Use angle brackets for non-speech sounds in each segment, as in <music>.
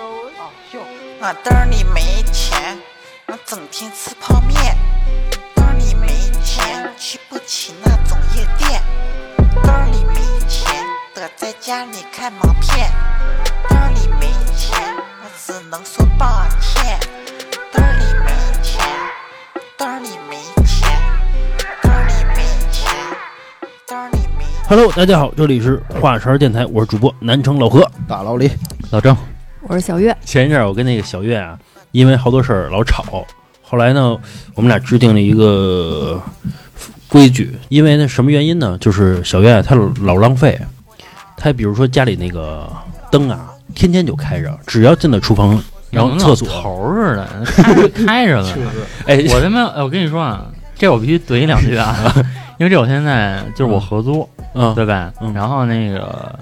我兜里没钱，我整天吃泡面。兜里没钱，去不起那种夜店。兜里没钱，得在家里看毛片。兜里没钱，我只能说抱歉。兜里没钱，兜里没钱，兜里没钱，兜里没。Hello，大家好，这里是华山电台，我是主播南城老何。大老李，老郑，我是小月，前一阵儿我跟那个小月啊，因为好多事儿老吵，后来呢，我们俩制定了一个规矩，因为呢什么原因呢？就是小月啊她老浪费，她比如说家里那个灯啊，天天就开着，只要进了厨房，然后厕所，头儿似的，开着开着了。哎，我他妈，哎我跟你说啊，这我必须怼你两句啊，<laughs> 因为这我现在就是我合租，嗯，对吧？嗯然后那个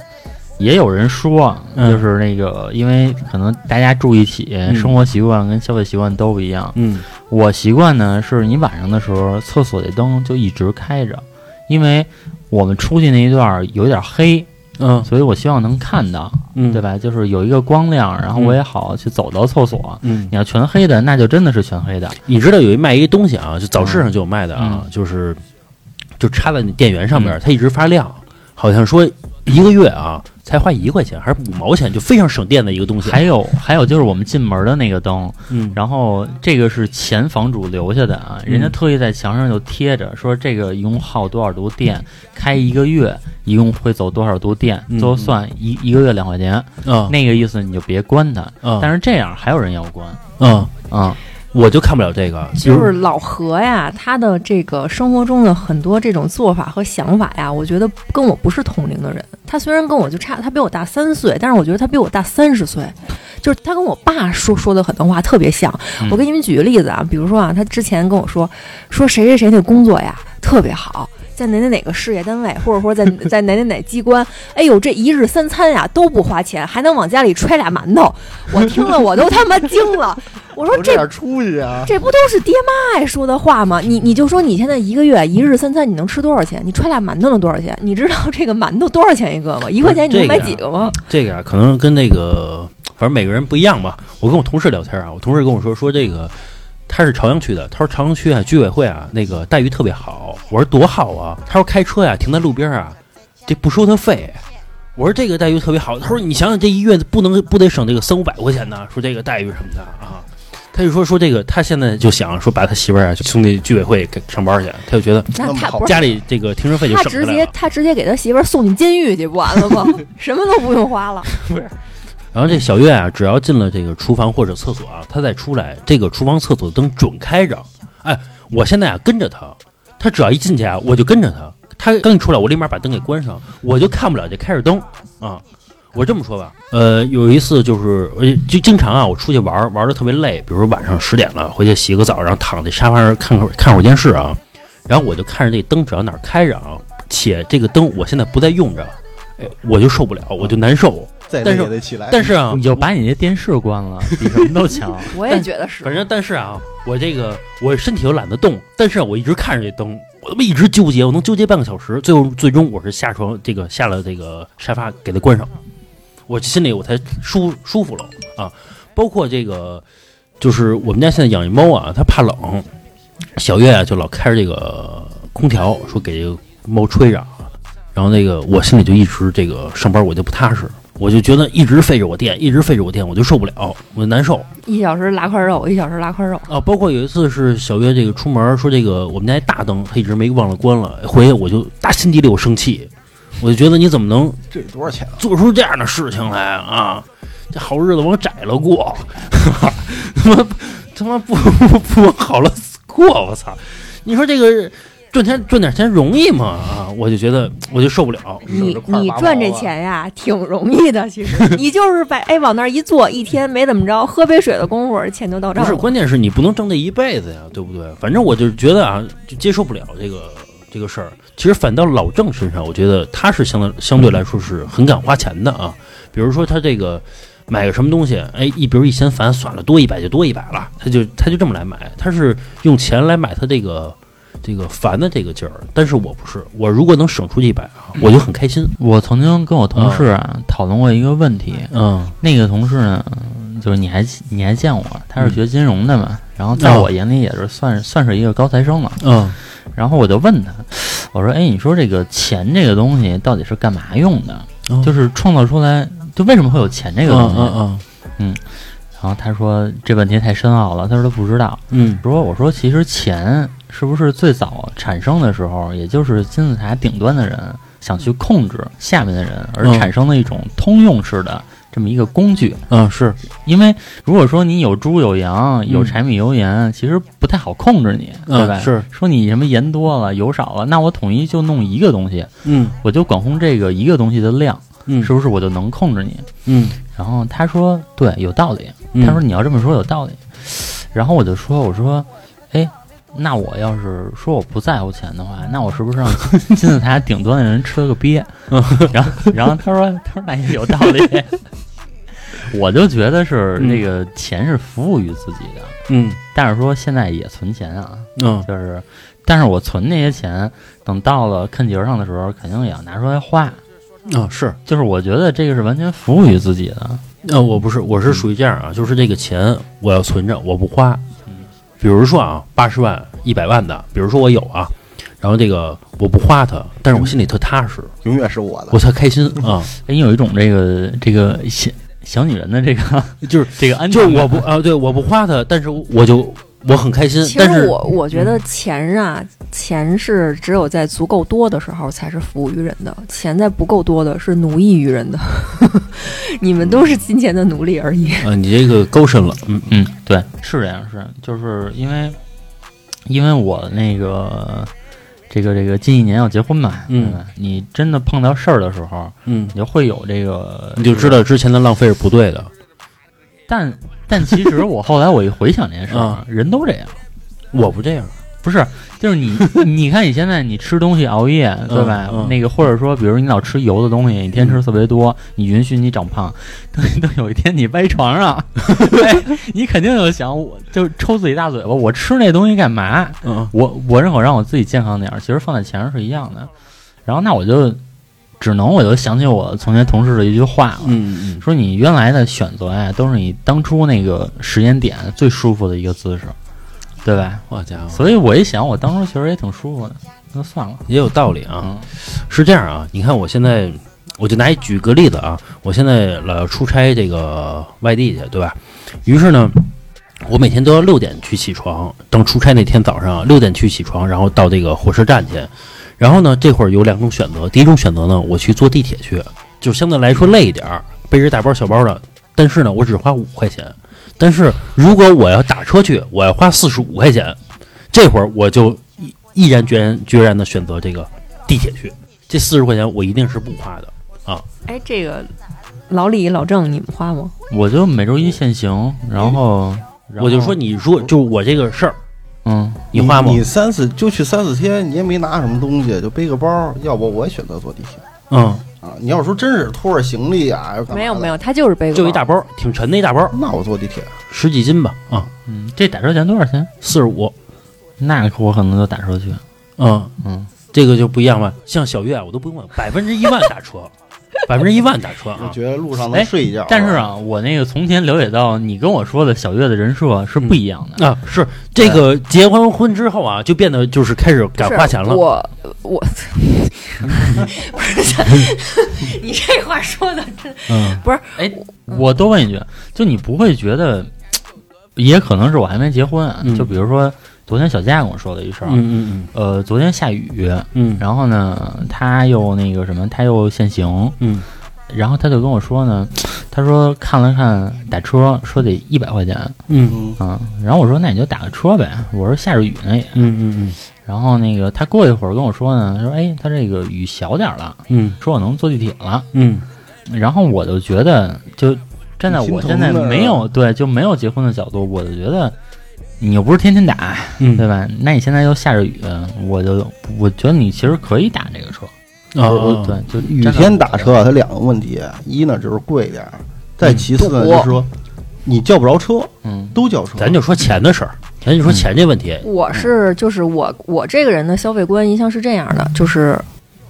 也有人说，嗯就是那个，因为可能大家住一起，嗯生活习惯跟消费习惯都不一样。嗯我习惯呢，是你晚上的时候，厕所的灯就一直开着，因为我们出去那一段儿有点黑，嗯所以我希望能看到，嗯，对？吧？就是有一个光亮，然后我也好去走到厕所。嗯，你要全黑的，那就真的是全黑的。你知道有一卖一个东西啊，就早市上就有卖的啊，嗯就是就插在你电源上面，嗯它一直发亮，好像说一个月啊才花一块钱还是五毛钱，就非常省电的一个东西。还有还有就是我们进门的那个灯，嗯，然后这个是前房主留下的啊，人家特意在墙上就贴着说这个一共耗多少度电，开一个月一共会走多少度电，嗯最后算一一个月两块钱，嗯。那个意思你就别关它。嗯，但是这样还有人要关嗯，啊，我就看不了这个，就是老何呀，他的这个生活中的很多这种做法和想法呀，我觉得跟我不是同龄的人。他虽然跟我就差，他比我大三岁，但是我觉得他比我大三十岁。就是他跟我爸说说的很多话特别像。我给你们举个例子啊，比如说啊，他之前跟我说说谁谁谁那工作呀特别好。在哪哪哪个事业单位，或者说在 <laughs> 在哪哪哪机关，哎呦，这一日三餐呀都不花钱，还能往家里揣俩馒头，我听了我都他妈惊了。<laughs> 我说这点出息啊！这不都是爹妈爱说的话吗？你你就说你现在一个月一日三餐你能吃多少钱？你揣俩馒头能多少钱？你知道这个馒头多少钱一个吗？一块钱你能买几个吗？这个啊，可能跟那个反正每个人不一样吧。我跟我同事聊天啊，我同事跟我说说这个他是朝阳区的，他说朝阳区啊居委会啊那个待遇特别好。我说多好啊，他说开车呀、停在路边啊，这不收他费。我说这个待遇特别好，他说你想想这一月不能不得省这个三五百块钱呢？说这个待遇什么的啊。他就说说这个，他现在就想说把他媳妇儿啊送那居委会给上班去，他就觉得家里这个停车费就省了，他直。接他直接给他媳妇儿送进监狱去不完了吗？<laughs> <laughs> <laughs> 什么都不用花了。然后这小月啊，只要进了这个厨房或者厕所啊，她再出来，这个厨房、厕所灯准开着。哎，我现在啊跟着她，她只要一进去啊，我就跟着她。她刚一出来，我立马把灯给关上，我就看不了这开着灯啊。我这么说吧，呃，有一次就是，呃就经常啊，我出去玩玩的特别累，比如晚上十点了，回去洗个澡，然后躺在沙发上看会看会电视啊，然后我就看着这灯，只要哪儿开着啊，且这个灯我现在不再用着，哎，我就受不了，我就难受。再累但是也得起来。但是啊，你就把你那电视关了，比什么都强。<laughs> 我也觉得是。反正但是啊，我这个我身体又懒得动，但是我一直看着这灯，我他妈一直纠结，我能纠结半个小时，最后最终我是下床这个下了这个沙发给它关上，我心里我才舒舒服了啊。包括这个，就是我们家现在养一猫啊，它怕冷，小月啊就老开着这个空调，说给这个猫吹着，然后那个我心里就一直这个上班我就不踏实。我就觉得一直费着我电，一直费着我电，我就受不了，我就难受。一小时拉块肉，一小时拉块肉。啊，包括有一次是小月这个出门说这个我们家一大灯，他一直没忘了关了，回去我就打心底里我生气，我就觉得你怎么能这多少钱啊？做出这样的事情来啊？这好日子往窄了过，<laughs> 他妈他妈不不不往好了过，我操！你说这个赚钱赚点钱容易吗？啊，我就觉得我就受不了。你你赚这钱呀，挺容易的。其实 <laughs> 你就是把哎往那儿一坐，一天没怎么着，喝杯水的功夫，钱就到账不是，关键是你不能挣这一辈子呀，对不对？反正我就是觉得啊，就接受不了这个这个事儿。其实反倒老郑身上，我觉得他是相对相对来说是很敢花钱的啊。比如说他这个买个什么东西，哎，一比如一嫌烦，算了，多一百就多一百了，他就他就这么来买，他是用钱来买他这个这个烦的这个劲儿。但是我不是，我如果能省出一百啊，我就很开心。我曾经跟我同事啊讨论过一个问题，嗯那个同事呢，就是你还你还见我，他是学金融的嘛，然后在哦我眼里也是算算是一个高材生了。嗯然后我就问他，我说：“哎，你说这个钱这个东西到底是干嘛用的？嗯就是创造出来，就为什么会有钱这个东西？”嗯嗯然后他说这问题太深奥了，他说他不知道。嗯说我说其实钱是不是最早产生的时候，也就是金字塔顶端的人想去控制下面的人而嗯产生的一种通用式的这么一个工具。嗯是因为如果说你有猪有羊有柴米油盐，其实不太好控制你，对吧？嗯是说你什么盐多了油少了，那我统一就弄一个东西，嗯我就管控这个一个东西的量，嗯是不是我就能控制你？嗯然后他说对，有道理。嗯他说你要这么说有道理。然后我就说我说，哎，那我要是说我不在乎钱的话，那我是不是让金字塔顶端的人吃了个鳖？<laughs> <laughs> 然后然后他说他说那也有道理。<laughs> 我就觉得是那个钱是服务于自己的，嗯但是说现在也存钱啊，嗯就是，但是我存那些钱，等到了看节上的时候，肯定也要拿出来花。啊是就是我觉得这个是完全服务于自己的。呃，我不是，我是属于这样啊，就是这个钱我要存着，我不花。比如说啊，八十万、一百万的，比如说我有啊，然后这个我不花它，但是我心里特踏实，永远是我的。我。特开心 <laughs> 啊，哎你有一种这个这个小小女人的这个就是这个安就是全感我不啊，对，我不花它，但是我就我很开心，其但是实我我觉得钱啊，钱是只有在足够多的时候才是服务于人的，钱在不够多的是奴役于人的。<laughs> 你们都是金钱的奴隶而已。啊，你这个高深了，嗯。嗯，对，是这样，是就是因为因为我那个这个这个近一年要结婚嘛，嗯，你真的碰到事儿的时候，嗯。你，就会有这个，你就知道之前的浪费是不对的，但但其实我后来我一回想这件事儿啊，人都这样。我不这样，不是，就是你，<laughs> 你看你现在你吃东西熬夜，对吧？嗯那个或者说，比如你老吃油的东西，你天吃特别多，你允许你长胖，等 <laughs> 等有一天你歪床上，<laughs> 哎，你肯定就想，我就抽自己大嘴巴，我吃那东西干嘛？嗯我我认可让我自己健康点儿，其实放在钱上是一样的。然后那我就只能我就想起我从前同事的一句话了，嗯嗯说你原来的选择呀，都是你当初那个时间点最舒服的一个姿势，对吧？好家伙，所以我一想，我当初其实也挺舒服的，那算了。也有道理啊。嗯是这样啊，你看我现在，我就拿一举个例子啊，我现在老要出差这个外地去，对吧？于是呢，我每天都要六点去起床，等出差那天早上六点去起床，然后到这个火车站去。然后呢，这会儿有两种选择，第一种选择呢，我去坐地铁去，就相对来说累一点儿，背着大包小包的，但是呢，我只花五块钱。但是如果我要打车去，我要花四十五块钱，这会儿我就毅毅然决然决然的选择这个地铁去。这四十块钱我一定是不花的啊。哎，这个老李、老郑，你们花吗？我就每周一限行，然后然后我就说，你说就我这个事儿，嗯，你花吗？你三四就去三四天，你也没拿什么东西，就背个包，要不我也选择坐地铁嗯，啊。你要说真是拖着行李啊，没有没有，，他就是背个包就一大包，挺沉的一大包，那我坐地铁。十几斤吧，啊，嗯，这打车钱多少钱？四十五，那我可能就打车去。嗯，嗯，这个就不一样了。像小月我都不用问，百分之一万打车，<laughs> 百分之一万打车啊。我觉得路上能哎睡一觉。但是，啊，我那个从前了解到，你跟我说的小月的人设是不一样的。啊，是这个结完婚之后啊，就变得就是开始敢花钱了。我我 <laughs> 不是，<laughs> 你这话说的真嗯哎，我多问一句，就你不会觉得，也可能是我还没结婚啊。嗯就比如说昨天小佳跟我说了一事儿，嗯嗯呃，昨天下雨，嗯。然后呢，他又那个什么，他又限行，嗯。然后他就跟我说呢，他说看了看打车，说得一百块钱。嗯。嗯，啊、然后我说那你就打个车呗，我说下着雨呢也，嗯嗯嗯。然后那个他过一会儿跟我说呢，说哎，他这个雨小点儿了，嗯。说我能坐地铁了，嗯。然后我就觉得就站在我现在没有对就没有结婚的角度，我就觉得。你又不是天天打，嗯，对吧？那你现在又下着雨，我就我觉得你其实可以打这个车，啊我对，就雨天打车它两个问题，一呢就是贵点儿，再其次呢就是说你叫不着车，嗯，都叫车。咱就说钱的事儿，咱就说钱这问题。我是就是我我这个人的消费观一向是这样的，就是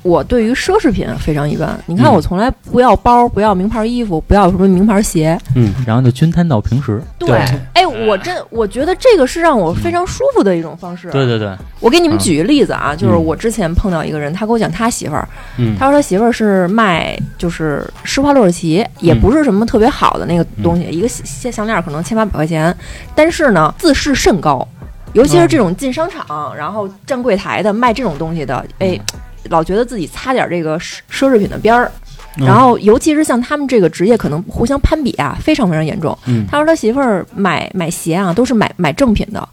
我对于奢侈品非常一般。你看，嗯我从来不要包，不要名牌衣服，不要什么名牌鞋。嗯，然后就均摊到平时。对哎，我真我觉得这个是让我非常舒服的一种方式。对对对，我给你们嗯举个例子啊，就是嗯我之前碰到一个人，他给我讲他媳妇儿，嗯他说他媳妇儿是卖就是施华洛世奇，也嗯不是什么特别好的那个东西，一个项项链可能千八百块钱，但是呢自视甚高，尤其是这种进商场然后站柜台的卖这种东西的，哎，老觉得自己擦点这个奢奢侈品的边儿。嗯然后，尤其是像他们这个职业，可能互相攀比啊，非常非常严重。嗯他说他媳妇儿买买鞋啊，都是买买正品的，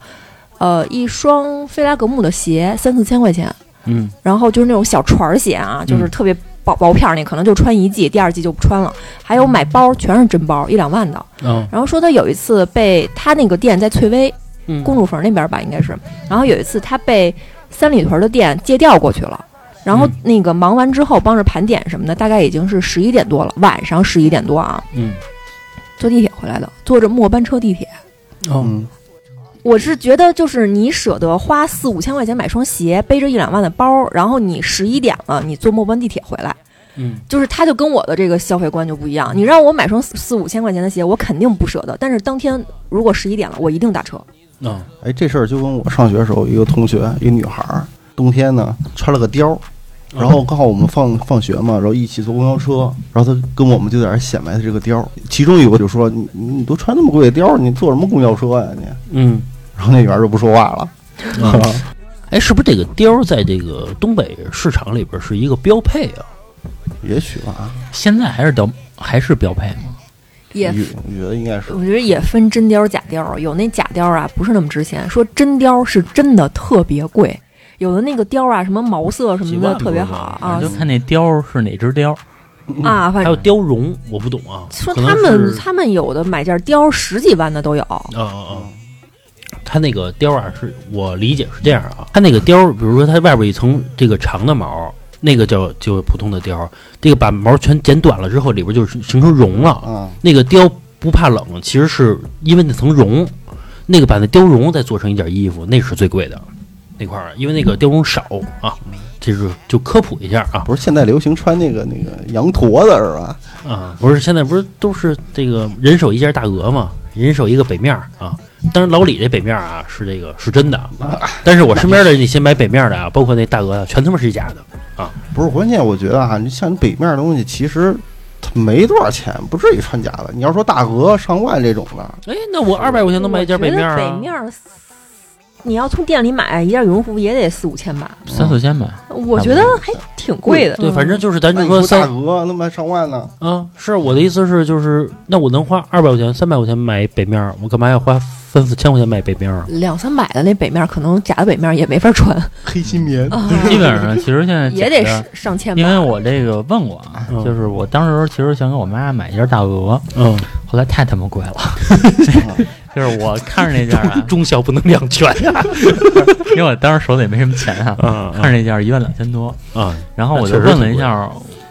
呃，一双菲拉格慕的鞋三四千块钱，嗯然后就是那种小船儿鞋啊，就是嗯特别薄薄片儿，那可能就穿一季，第二季就不穿了。还有买包，全是真包，一两万的。啊然后说他有一次被他那个店在翠微嗯公主坟那边吧，应该是。然后有一次他被三里屯的店借调过去了。然后嗯那个忙完之后，帮着盘点什么的，大概已经是十一点多了，晚上十一点多啊，嗯坐地铁回来的，坐着末班车地铁。哦嗯，我是觉得，就是你舍得花四五千块钱买双鞋，背着一两万的包，然后你十一点了，你坐末班地铁回来，嗯就是他就跟我的这个消费观就不一样。你让我买双四四五千块钱的鞋，我肯定不舍得。但是当天如果十一点了，我一定打车。嗯哎，这事儿就跟我上学的时候，一个同学，一个女孩儿，冬天呢穿了个貂儿，然后刚好我们放放学嘛，然后一起坐公交车，然后他跟我们就在那儿显摆他这个貂儿，其中有个就说：“你你你都穿那么贵的貂儿，你坐什么公交车呀你嗯？”然后那女孩儿就不说话了。啊，<laughs> 哎，是不是这个貂儿在这个东北市场里边是一个标配啊？也许吧，现在还是标还是标配吗？也我我觉得应该是我觉得也分真貂假貂，有那假貂啊不是那么值钱，说真貂是真的特别贵，有的那个貂啊什么毛色什么的特别好啊就看那貂是哪只貂。啊，反还有貂绒，我不懂啊。说他们他们有的买件貂十几万的都有。啊啊啊！它那个貂啊，是我理解是这样啊，它那个貂，比如说它外边一层这个长的毛，那个叫就普通的貂，这个把毛全剪短了之后，里边就是形成绒了。啊，那个貂不怕冷，其实是因为那层绒，那个把那貂绒再做成一件衣服，那是最贵的那块儿，因为那个雕工少啊。这是就科普一下啊不是现在流行穿那个那个羊驼的是吧？啊，不是现在不是都是这个人手一件大鹅嘛，人手一个北面啊。当然老李这北面啊是这个是真的，但是我身边的那些买北面的啊，包括那大鹅啊，全他妈是假的啊。不是，关键我觉得啊，你像你北面的东西，其实它没多少钱，不至于穿假的。你要说大鹅上万这种的，哎，那我二百块钱能买一件北面啊？北面儿你要从店里买一件羽绒服也得四五千吧？三四千吧，我觉得还挺贵的。对，嗯反正就是咱就说大鹅那卖上万呢？啊，是我的意思是，就是那我能花二百块钱、三百块钱买北面儿，我干嘛要花三四千块钱买北面？两三百的那北面儿，可能假的北面儿也没法穿，黑心棉，啊 <laughs> 基本上其实现在也得上上千吧。因为我这个问过啊，嗯就是我当时其实想给我妈买一件大鹅，嗯，后来太他妈贵了，<laughs> 就是我看着那件啊，<laughs> 忠孝不能两全呀。<laughs> 因为我当时手里也没什么钱啊，啊看着那件一万两千多，啊，然后我就问了一下，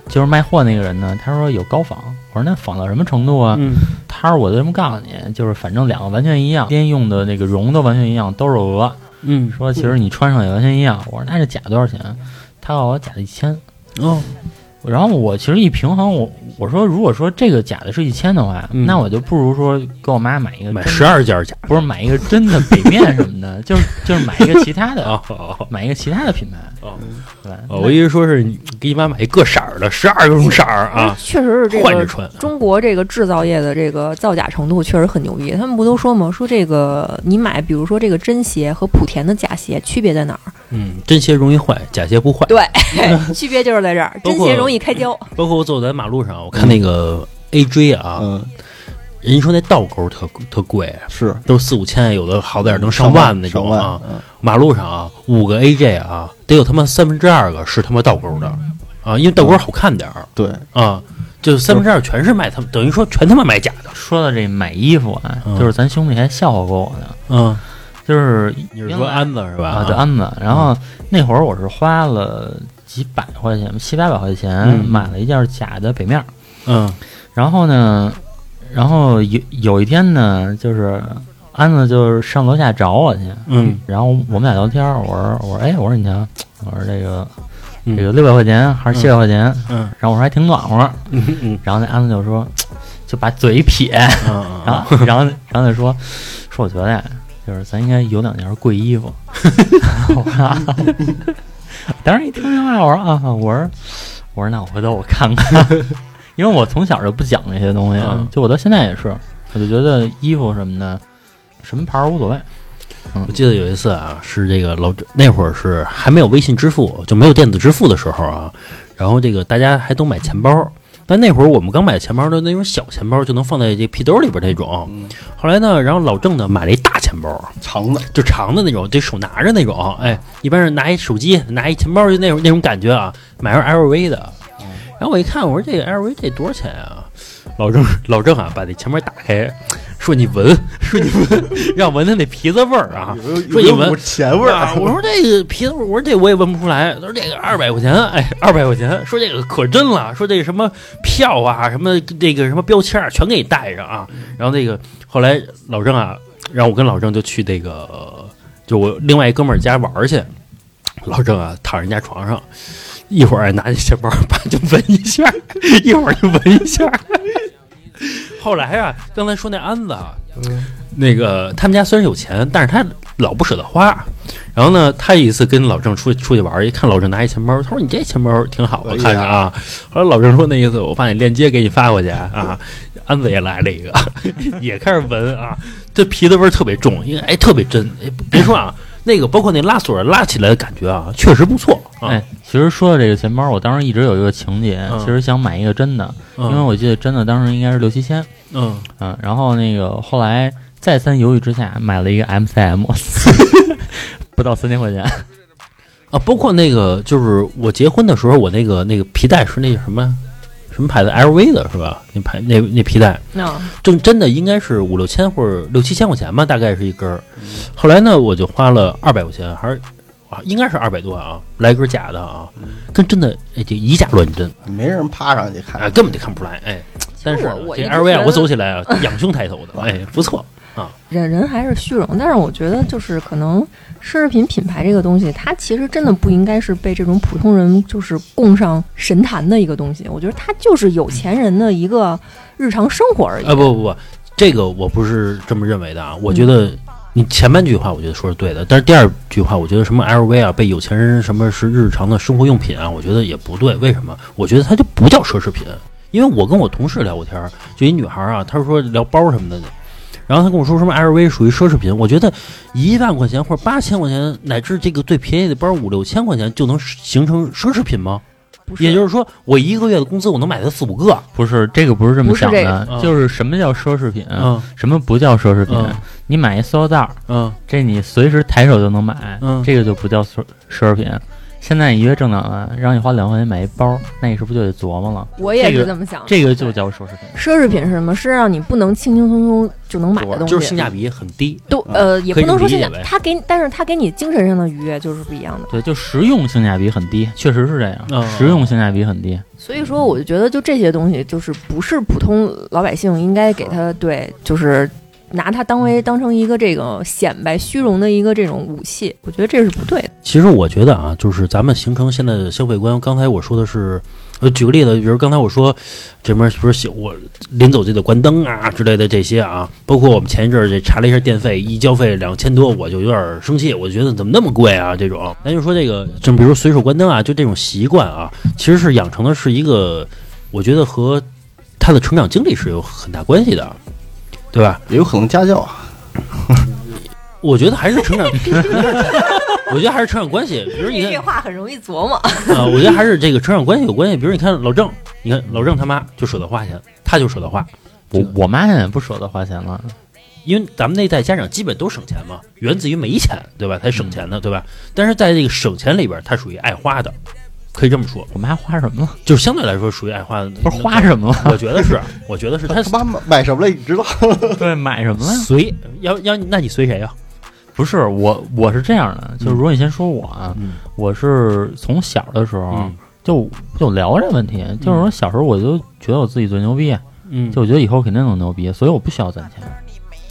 就是卖货那个人呢，他说有高仿，我说那仿到什么程度啊？嗯他说我就这么告诉你，就是反正两个完全一样，边用的那个绒都完全一样，都是鹅。嗯，说其实你穿上也完全一样，我说那这假多少钱？他告诉我假的一千。哦，然后我其实一平衡，我我说如果说这个假的是一千的话，嗯那我就不如说给我妈买一个真买十二件假不是买一个真的北面什么的，<laughs> 就是就是买一个其他的，哦哦买一个其他的品牌。哦对，哦，我一直说是你给你妈买一个色儿的，十二种色儿啊，<laughs> 确实是这个换着穿。中国这个制造业的这个造假程度确实很牛逼。他们不都说吗？说这个你买，比如说这个真鞋和莆田的假鞋区别在哪儿？嗯，真鞋容易坏，假鞋不坏。对，<laughs> 区别就是在这儿，包括真鞋容易开胶。<laughs> 包括我走在马路上，我看那个 AJ 啊，嗯，人家说那倒钩特特贵，是。都四五千，有的好点儿能上万那种啊。嗯。马路上啊，五个 AJ 啊，得有他妈三分之二个是他妈倒钩的。啊，因为倒钩好看点儿。对，啊，就三分之二全是卖他们，等于说全他妈买假的。说到这买衣服啊，嗯。就是咱兄弟还笑话过我呢，嗯，就是你是说安子是吧？啊，对安子。然后那会儿我是花了几百块钱，七八百块钱嗯买了一件假的北面儿。嗯然后呢，然后有有一天呢，就是安子就是上楼下找我去，嗯然后我们俩聊天，我说我说哎，我说你瞧，我说这个嗯这个六百块钱还是七百块钱？嗯然后我说还挺暖和。嗯嗯然后那安子就说，就把嘴一撇，嗯然后然后然后他说说我觉得呀，就是咱应该有两件贵衣服。<laughs> 当时一听这话，我说啊，我说我说那我回头我看看，因为我从小就不讲这些东西，嗯就我到现在也是，我就觉得衣服什么的，什么牌儿无所谓。我记得有一次啊，是这个老那会儿是还没有微信支付，就没有电子支付的时候啊，然后这个大家还都买钱包。但那会儿我们刚买钱包的那种小钱包，就能放在这皮兜里边那种。嗯后来呢，然后老郑呢买了一大钱包，长的，就长的那种，得手拿着那种。哎，一般是拿一手机，拿一钱包，就那种那种感觉啊。买上 LV 的，然后我一看，我说这个 LV 这多少钱啊？老郑老郑啊，把那钱包打开，说你闻，<laughs> 说你闻，让闻他那皮子味儿啊。说你闻钱味儿啊，我说这个皮子味儿，我说这我也闻不出来。他说这个二百块钱，<laughs> 哎，二百块钱，说这个可真了，说这个什么票啊，什么这个什么标签啊，全给你带上啊。然后那个后来老郑啊，让我跟老郑就去那个，呃就我另外一哥们儿家玩儿去。老郑啊，躺人家床上，一会儿拿起钱包，吧 <laughs> 就闻一下，一会儿就闻一下。后来啊，刚才说那安子啊，那个他们家虽然有钱，但是他老不舍得花。然后呢，他有一次跟老郑出去出去玩，一看老郑拿一钱包，他说：“你这钱包挺好，我哎呀看看啊。后来老郑说：“那意思，我把你链接给你发过去啊。<laughs> ”安子也来了一个，<laughs> 也开始闻啊，这皮子味儿特别重，因为哎特别真。哎，别说啊，那个包括那拉锁拉起来的感觉啊，确实不错。啊。哎，其实说到这个钱包，我当时一直有一个情节，嗯。其实想买一个真的，嗯。因为我记得真的当时应该是六七千，嗯。嗯，然后那个后来再三犹豫之下买了一个 MCM，<laughs> 不到三千块钱，啊，包括那个就是我结婚的时候，我那个那个皮带是那什么什么牌子 LV 的是吧？那牌那那皮带那正真的应该是五六千或者六七千块钱吧，大概是一根儿。后来呢，我就花了二百块钱，还是啊，应该是二百多啊，来一根假的啊，跟真的哎这以假乱真没人趴上去啊，看，根本就看不出来哎。但是这 LV 啊，我走起来啊，仰胸抬头的，<laughs> 哎，不错。人人还是虚荣，但是我觉得就是可能奢侈品品牌这个东西，它其实真的不应该是被这种普通人就是供上神坛的一个东西。我觉得它就是有钱人的一个日常生活而已。啊，不不不，这个我不是这么认为的啊。我觉得你前半句话我觉得说是对的，但是第二句话，我觉得什么 LV 啊，被有钱人什么是日常的生活用品啊，我觉得也不对。为什么？我觉得它就不叫奢侈品，因为我跟我同事聊过天儿，就一女孩儿啊，她说聊包什么的。然后他跟我说什么 LV 属于奢侈品，我觉得一万块钱或者八千块钱，乃至这个最便宜的包五六千块钱就能形成奢侈品吗？也就是说，我一个月的工资我能买它四五个。不是这个不是这么不是这想的，个就是什么叫奢侈品，嗯什么不叫奢侈品？嗯你买一塑料袋儿，嗯这你随时抬手就能买，嗯这个就不叫奢奢侈品。现在你一月挣两万，让你花两万块钱买一包，那你是不是就得琢磨了？我也是这么想的。这个就叫奢侈品。奢侈品是什么？是让你不能轻轻松松就能买的东西。就是性价比很低。都呃，也不能说性价这么理解呗，它给你，但是它给你精神上的愉悦就是不一样的。对，就实用性价比很低，确实是这样，嗯实用性价比很低。所以说，我就觉得就这些东西，就是不是普通老百姓应该给他对，就是拿它当为当成一个这个显摆虚荣的一个这种武器。我觉得这是不对的。其实我觉得啊，就是咱们形成现在的消费观。刚才我说的是，呃，举个例子，比如刚才我说这边不是写我临走就得关灯啊之类的这些啊，包括我们前一阵儿这查了一下电费，一交费两千多，我就有点生气，我就觉得怎么那么贵啊？这种，咱就说这个，就比如随手关灯啊，就这种习惯啊，其实是养成的是一个，我觉得和他的成长经历是有很大关系的，对吧？也有可能家教啊，<laughs> 我觉得还是成长，<laughs> 我觉得还是成长关系。比如你看，话很容易琢磨。啊，我觉得还是这个成长关系有关系。比如你看老郑，你看老郑他妈就舍得花钱，他就舍得花，我我妈现在不舍得花钱了，因为咱们那一代家长基本都省钱嘛，源自于没钱，对吧？才省钱的，对吧？但是在这个省钱里边，他属于爱花的，可以这么说，我们还花什么了？就是相对来说属于爱花的。不是花什么了？我觉得是，<laughs> 我觉得是他他妈买买什么了？你知道？<laughs> 对，买什么了？随要要，那你随谁呀？不是我，我是这样的，就是如果你先说我啊，嗯我是从小的时候嗯就就聊这问题，就是说小时候我就觉得我自己最牛逼，嗯，就我觉得以后肯定能牛逼，所以我不需要攒钱。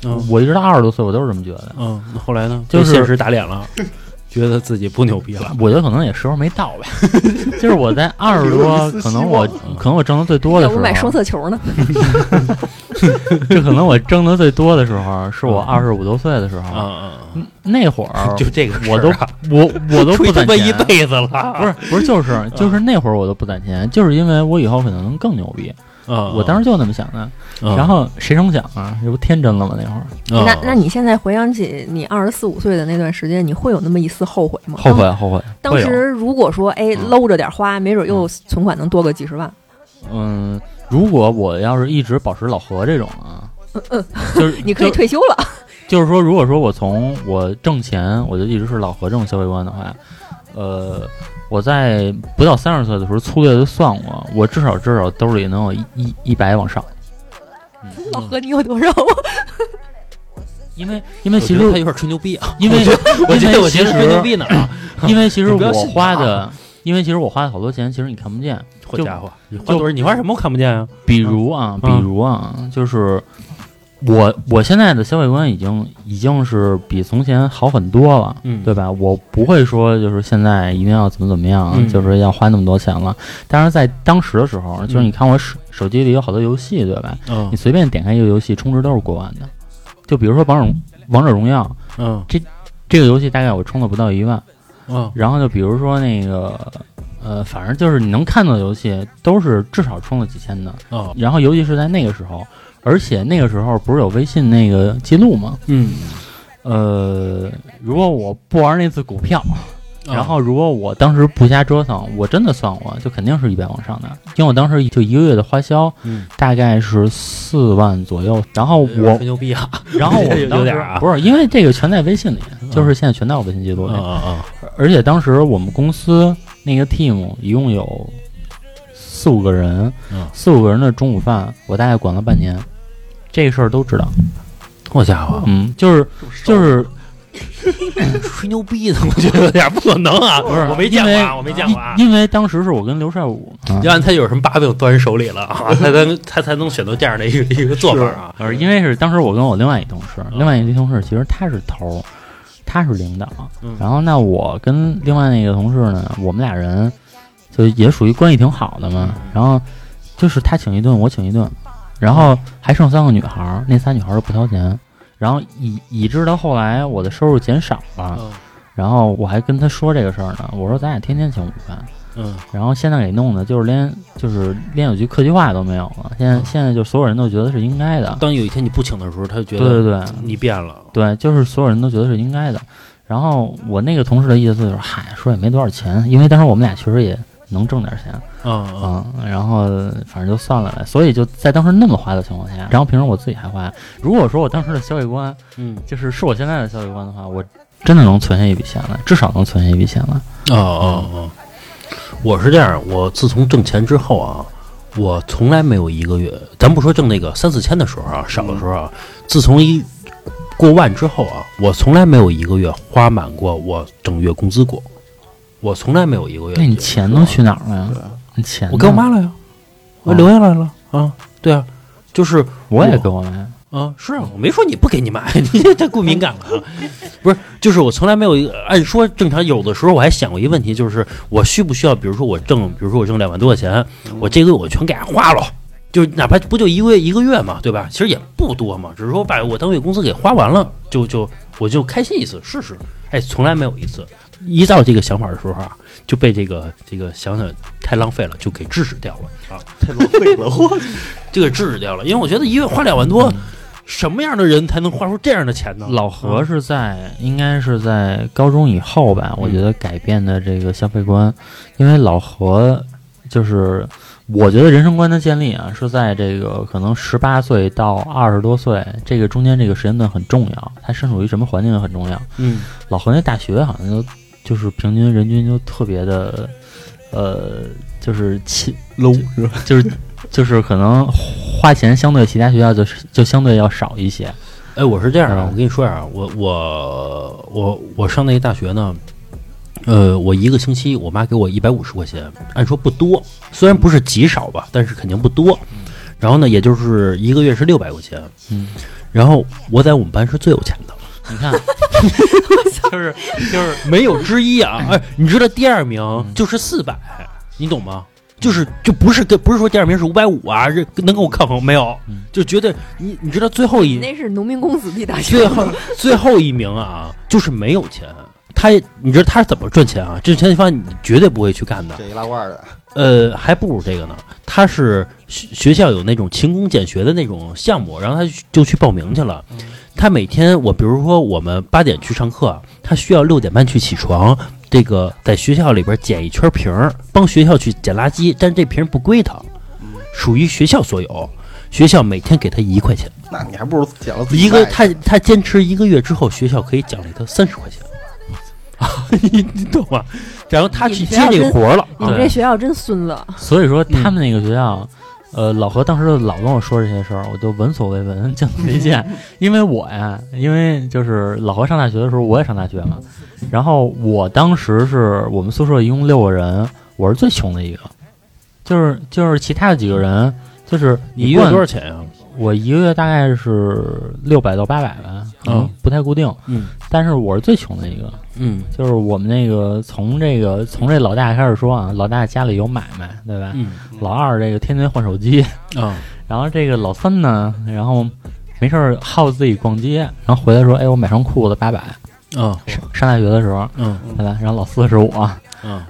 嗯我一直到二十多岁，我都是这么觉得。嗯，那后来呢？就现实打脸了。觉得自己不牛逼了。我觉得可能也时候没到吧，<laughs> 就是我在二十多，可能我 <laughs> 可能我挣的最多的时候，我买双色球呢？这可能我挣的最多的时候，是我二十五六岁的时候，嗯嗯那会儿 <laughs> 就这个事儿我都啊。我我都不攒钱，一辈子了，不是不是就是就是那会儿我都不攒钱，就是因为我以后可能能更牛逼，啊我当时就那么想的。嗯然后谁成想啊，这不天真了吗？那会儿那那你现在回想起你二十四五岁的那段时间，你会有那么一丝后悔吗？后悔后悔，会有当时如果说哎嗯搂着点花，没准又存款能多个几十万。嗯，如果我要是一直保持老何这种啊，就是 <laughs> 你可以就退休了。<laughs> 就是说，如果说我从我挣钱，我就一直是老何这种消费观的话，呃，我在不到三十岁的时候粗略的算过，我至少至少兜里能有一一一百往上，<laughs> 老何，你有多少？<laughs> 因为因为其实他有点吹牛逼啊，因为我觉得我其实觉得吹牛逼呢啊，因为其实 <laughs> 我花的，因为其实我花的好多钱，其实你看不见。就好家伙，你花多少？你花什么我看不见啊？比如啊，比嗯如啊，就是我我现在的消费观已经已经是比从前好很多了，嗯对吧？我不会说就是现在一定要怎么怎么样，嗯就是要花那么多钱了。但是在当时的时候，就是嗯你看我手手机里有好多游戏，对吧？嗯你随便点开一个游戏，充值都是过万的。就比如说王者王者荣耀嗯这个游戏，大概我充了不到一万。嗯然后就比如说那个呃，反正就是你能看到的游戏都是至少充了几千的。哦然后尤其是在那个时候，而且那个时候不是有微信那个记录吗？嗯，呃，如果我不玩那次股票，啊。然后如果我当时不瞎折腾，我真的算过，就肯定是一百往上的，因为我当时就一个月的花销嗯，大概是四万左右。然后我吹，牛逼啊，<laughs> 然后我 <laughs> 有当时点啊。不是因为这个全在微信里，就是现在全在我微信记录里。而且当时我们公司那个 team 一共有四五个人，嗯四五个人的中午饭，我大概管了半年，这个事儿都知道。好家伙，嗯，就是就是 <coughs> 吹牛逼的，我觉得有点不可能啊！<laughs> 不是我没见过啊，我没见过啊。因因为当时是我跟刘帅武，啊要然他有什么把柄攥人手里了啊，<laughs> 他才他才能选择这样的一个一个做法啊。不是因为是当时我跟我另外一同事，另外一个同事其实他是头儿，他是领导，嗯然后那我跟另外那个同事呢，我们俩人就也属于关系挺好的嘛，然后就是他请一顿，我请一顿，然后还剩三个女孩儿，那仨女孩儿都不掏钱，然后以以致到后来我的收入减少了，嗯然后我还跟他说这个事儿呢，我说咱俩天天请午饭。嗯然后现在给弄的，就是连就是连有句客气话都没有了。现在现在就所有人都觉得是应该的，当有一天你不请的时候，他就觉得对对得对你变了。对，就是所有人都觉得是应该的。然后我那个同事的意思就是，嗨，说也没多少钱，因为当时我们俩确实也能挣点钱啊啊啊、然后反正就算了呗。所以就在当时那么花的情况下，然后平时我自己还花。如果说我当时的消费观嗯就是是我现在的消费观的话，我真的能存下一笔钱来，至少能存下一笔钱来。哦哦哦，我是这样，我自从挣钱之后啊，我从来没有一个月，咱不说挣那个三四千的时候啊，少的时候啊，自从一过万之后啊，我从来没有一个月花满过我整月工资过，我从来没有一个月。那你钱都去哪儿了呀？对你钱我给我妈了呀，我哦留下来了啊，对啊，就是我也给我妈。啊，是啊，我没说你不给你买，<laughs> 你这太过敏感了啊！不是，就是我从来没有一个，按说正常，有的时候我还想过一个问题，就是我需不需要，比如说我挣，比如说我挣两万多块钱，我这个月我全给它花了，就哪怕不就一个月一个月嘛，对吧？其实也不多嘛，只是说把我当月工资给花完了，就就我就开心一次试试，哎，从来没有一次。一到这个想法的时候啊，就被这个这个想想太浪费了，就给制止掉了啊，太浪费了，我 <laughs> 就给制止掉了，因为我觉得一月花两万多。什么样的人才能花出这样的钱呢？老何是在应该是在高中以后吧，我觉得改变的这个消费观，因为老何就是我觉得人生观的建立啊，是在这个可能十八岁到二十多岁这个中间这个时间段很重要，他身处于什么环境也很重要。嗯老何那大学好像就就是平均人均就特别的，呃，就是气 low 是吧？就是就是可能花钱相对其他学校就是就相对要少一些。哎，我是这样啊，嗯我跟你说啊，我我我我上那个大学呢，呃，我一个星期我妈给我一百五十块钱，按说不多，虽然不是极少吧，但是肯定不多。然后呢，也就是一个月是六百块钱，嗯，然后我在我们班是最有钱的，你看，<laughs> 就是就 <laughs> 是没有之一啊！哎，你知道第二名就是四百，你懂吗？就是就不是跟不是说第二名是五百五啊，这能跟我抗衡没有嗯？就觉得你你知道最后一那是农民工子弟大学最后最后一名啊，就是没有钱。他你知道他是怎么赚钱啊？这钱方你绝对不会去干的。这易拉罐的，呃，还不如这个呢。他是学学校有那种勤工俭学的那种项目，然后他就去报名去了。他每天我比如说我们八点去上课，他需要六点半去起床，这个在学校里边捡一圈瓶儿，帮学校去捡垃圾，但这瓶儿不归他，属于学校所有。学校每天给他一块钱，那你还不如捡了自己一个他他坚持一个月之后，学校可以奖励他三十块钱。啊，你你懂吗？然后他去接这个活儿了。你们这学校真孙子，所以说他们那个学校，呃，老何当时就老跟我说这些事儿，我就闻所未闻，见所未见。因为我呀，因为就是老何上大学的时候，我也上大学嘛。然后我当时是我们宿舍一共六个人，我是最穷的一个，就是就是其他的几个人，就是你一个月多少？少钱呀、我一个月大概是六百到八百吧，可能嗯不太固定。嗯。但是我是最穷的一个，嗯。就是我们那个从这个从这老大开始说啊，老大家里有买卖，对吧？嗯。老二这个天天换手机，啊 <laughs> 然后这个老三呢，然后没事儿好自己逛街，然后回来说，哎，我买双裤子八百。嗯上上大学的时候，嗯。对吧？然后老四是我，嗯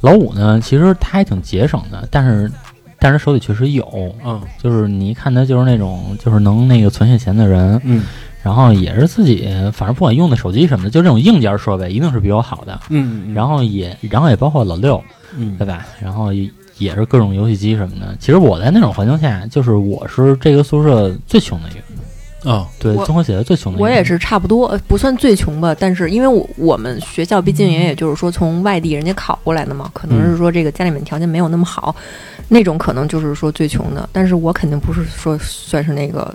老五呢，其实他还挺节省的，但是但是手里确实有，嗯就是你一看他就是那种就是能那个存下钱的人，嗯然后也是自己反正不管用的手机什么的，就这种硬件设备一定是比我好的，嗯，然后也然后也包括老六，嗯对吧？然后也也是各种游戏机什么的。其实我在那种环境下，就是我是这个宿舍最穷的一个，啊对，我综合起来最穷的。我也是差不多，呃不算最穷吧，但是因为我我们学校毕竟也也就是说从外地人家考过来的嘛，可能是说这个家里面条件没有那么好，那种可能就是说最穷的，但是我肯定不是说算是那个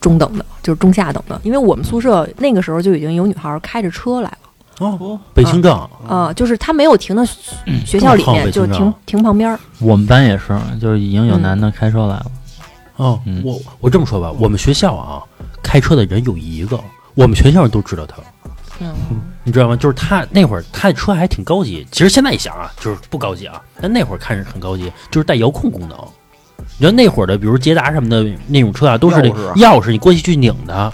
中等的，就是中下等的，因为我们宿舍那个时候就已经有女孩开着车来了，哦，北清正啊、就是她没有停到嗯学校里面，就停停旁边儿，我们班也是，就是已经有嗯。男的开车来了。哦嗯，我我这么说吧，我们学校啊，开车的人有一个，我们全校人都知道他，嗯，你知道吗？就是他那会儿他的车还挺高级，其实现在一想啊，就是不高级啊，但那会儿看着很高级，就是带遥控功能。你知道那会儿的，比如捷达什么的那种车啊，都是那钥匙啊。钥匙你过去去拧的。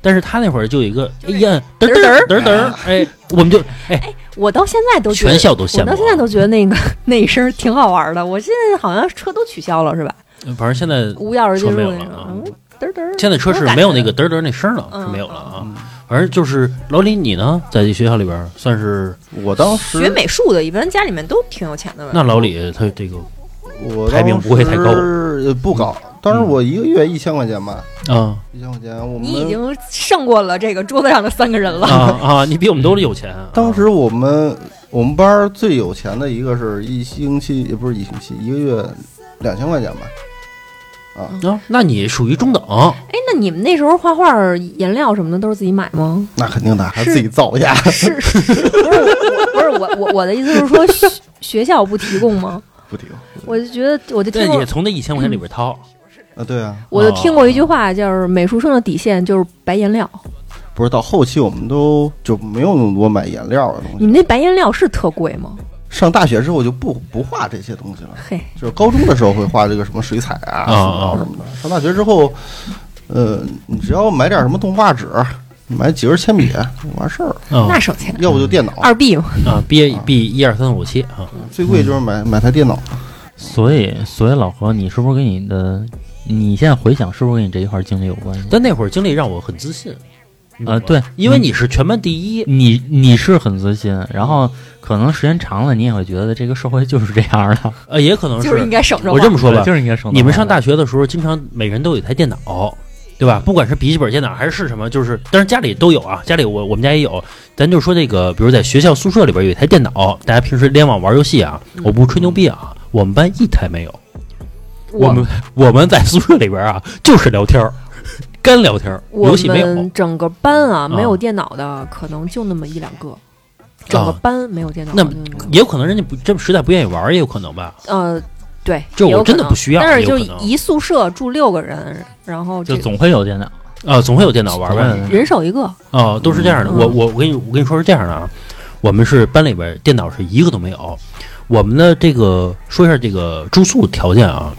但是他那会儿就有一个，哎呀，嘚嘚嘚嘚，哎，我们就哎。我到现在都全校都羡慕到现在都觉得那个 <laughs> 那一声挺好玩的。我现在好像车都取消了，是吧？反正现在无钥匙进车没入那种有了嘚嘚。现在车是没有那个嘚嘚那声了，嗯是没有了啊。反正就是老李，你呢，在这学校里边算是我当时学美术的，一般家里面都挺有钱的吧？那老李他这个我排名不会太高当时呃不高，当时我一个月一千块钱吧，啊一千块钱。我们你已经胜过了这个桌子上的三个人了。啊啊，你比我们都有钱啊。当时我们我们班儿最有钱的一个是一星期，也不是一星期，一个月两千块钱吧。啊，那你属于中等，哎，那你们那时候画画颜料什么的都是自己买吗？那肯定的，还是自己造一下。是，是不是我不是我我我的意思是说学学校不提供吗？不提供我就觉得我就听过这也从那一千块钱里边掏。啊，对啊，我就听过一句话，就是美术生的底线就是白颜料。不是到后期我们都就没有那么多买颜料的东西。你们那白颜料是特贵吗？上大学之后就不不画这些东西了，嘿，就是高中的时候会画这个什么水彩啊、素啊描什么的。上大学之后，呃，你只要买点什么动画纸，买几根铅笔完事儿，啊那省钱。要不就电脑，二 B 嘛，啊，B B 一二三四五七啊，最贵就是买买台电脑。所以，所以老何，你是不是跟你的，你现在回想，是不是跟你这一块经历有关系？但那会儿经历让我很自信。你懂呃，对，因为你是全班第一，你你是很自信，然后可能时间长了，你也会觉得这个社会就是这样的。呃，也可能就是应该省着。我这么说吧，就是应该省。你们上大学的时候，经常每人都有一台电脑，对吧？不管是笔记本电脑还是什么，就是但是家里都有啊，家里我我们家也有。咱就说这个，比如在学校宿舍里边有一台电脑，大家平时联网玩游戏啊，我不吹牛逼啊，我们班一台没有。我们我们在宿舍里边啊，就是聊天儿，干聊天儿，我游戏没有。们整个班啊，啊没有电脑的可能就那么一两个，整个班没有电脑的那。也有可能人家不这实在不愿意玩，也有可能吧。呃，对，就我真的不需要但是就一宿舍住六个人，然后这个就总会有电脑。啊，总会有电脑玩呗。人手一个，哦，都是这样的。嗯我我我跟你我跟你说是这样的啊，我们是班里边电脑是一个都没有。我们的这个说一下这个住宿条件啊，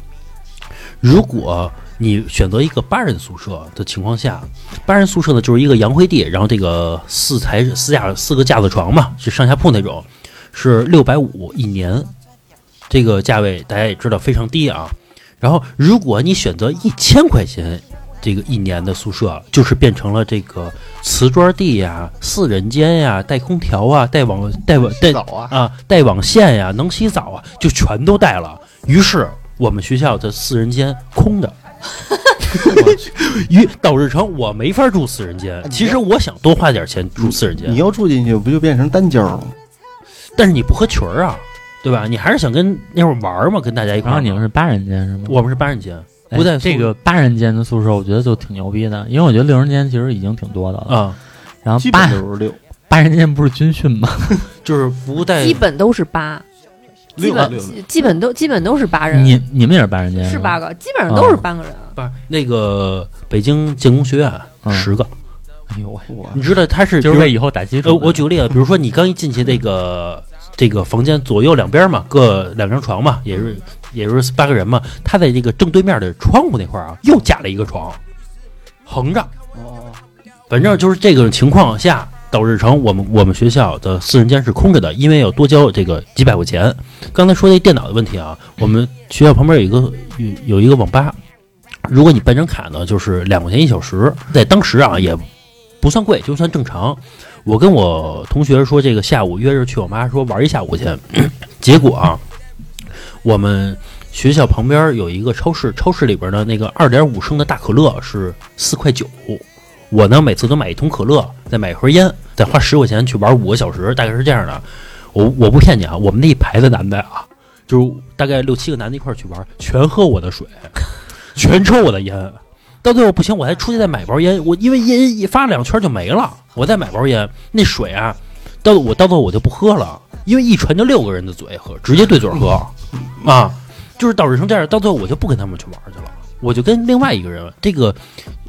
如果你选择一个八人宿舍的情况下，八人宿舍呢就是一个洋灰地，然后这个四台四架四个架子床嘛，是上下铺那种，是六百五一年，这个价位大家也知道非常低啊。然后如果你选择一千块钱这个一年的宿舍，就是变成了这个瓷砖地呀、四人间呀、带空调啊、带网带网带早啊，啊带网线呀、能洗澡啊，就全都带了。于是我们学校的四人间空的。<laughs> 于导致成我没法住四人间。其实我想多花点钱住四人间你，要住进去不就变成单间儿了吗？但是你不合群儿啊，对吧？你还是想跟那会儿玩嘛，跟大家一块然儿你们是八人间是吗？我们是八人间哎不在宿这个八人间的宿舍，我觉得就挺牛逼的，因为我觉得六人间其实已经挺多的了。啊，基然后八六八人间不是军训吗？<laughs> 就是不带基本都是八，基本基基本都基本都是八人，你你们也是八人间是八个，基本上都是八个人。不是那个北京建工学院嗯。十个，哎呦喂，我。你知道他是就是为以后打基础。我举个例子，比如说你刚一进去这个这个房间左右两边嘛，各两张床嘛，也是也是八个人嘛，他在这个正对面的窗户那块儿啊，又架了一个床，横着。哦，反正就是这种情况下，导致成我们我们学校的四人间是空着的，因为要多交这个几百块钱。刚才说那电脑的问题啊，我们学校旁边有一个有有一个网吧，如果你办张卡呢，就是两块钱一小时，在当时啊也不算贵，就算正常。我跟我同学说，这个下午约着去网吧说玩一下午去，<coughs> 结果啊，我们学校旁边有一个超市，超市里边的那个二点五升的大可乐是四块九。我呢每次都买一桶可乐，再买一盒烟，再花十块钱去玩五个小时，大概是这样的。我我不骗你啊，我们那一排的男的啊，就是大概六七个男的一块去玩，全喝我的水，<laughs> 全抽我的烟。到最后不行，我还出去再买包烟，我因为烟一发两圈就没了，我再买包烟，那水啊，到我到最后我就不喝了，因为一传就六个人的嘴喝，直接对嘴喝 <laughs> 啊，就是导致成这样，到最后我就不跟他们去玩去了，我就跟另外一个人，这个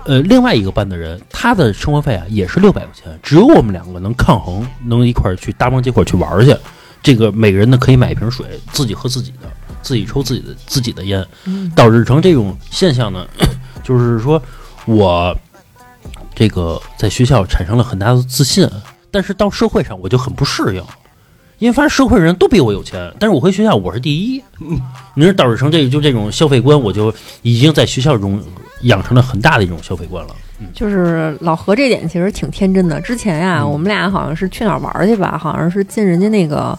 呃另外一个班的人，他的生活费啊也是六百块钱，只有我们两个能抗衡，能一块儿去搭帮结伙去玩儿去。这个每个人呢可以买一瓶水，自己喝自己的，自己抽自己的自己的烟，导致成这种现象呢，<clears throat> 就是说我这个在学校产生了很大的自信，但是到社会上我就很不适应，因为发现社会人都比我有钱，但是我回学校我是第一，你说导致成这个就这种消费观，我就已经在学校中养成了很大的一种消费观了。就是老何这点其实挺天真的。之前呀、嗯我们俩好像是去哪儿玩去吧，好像是进人家那个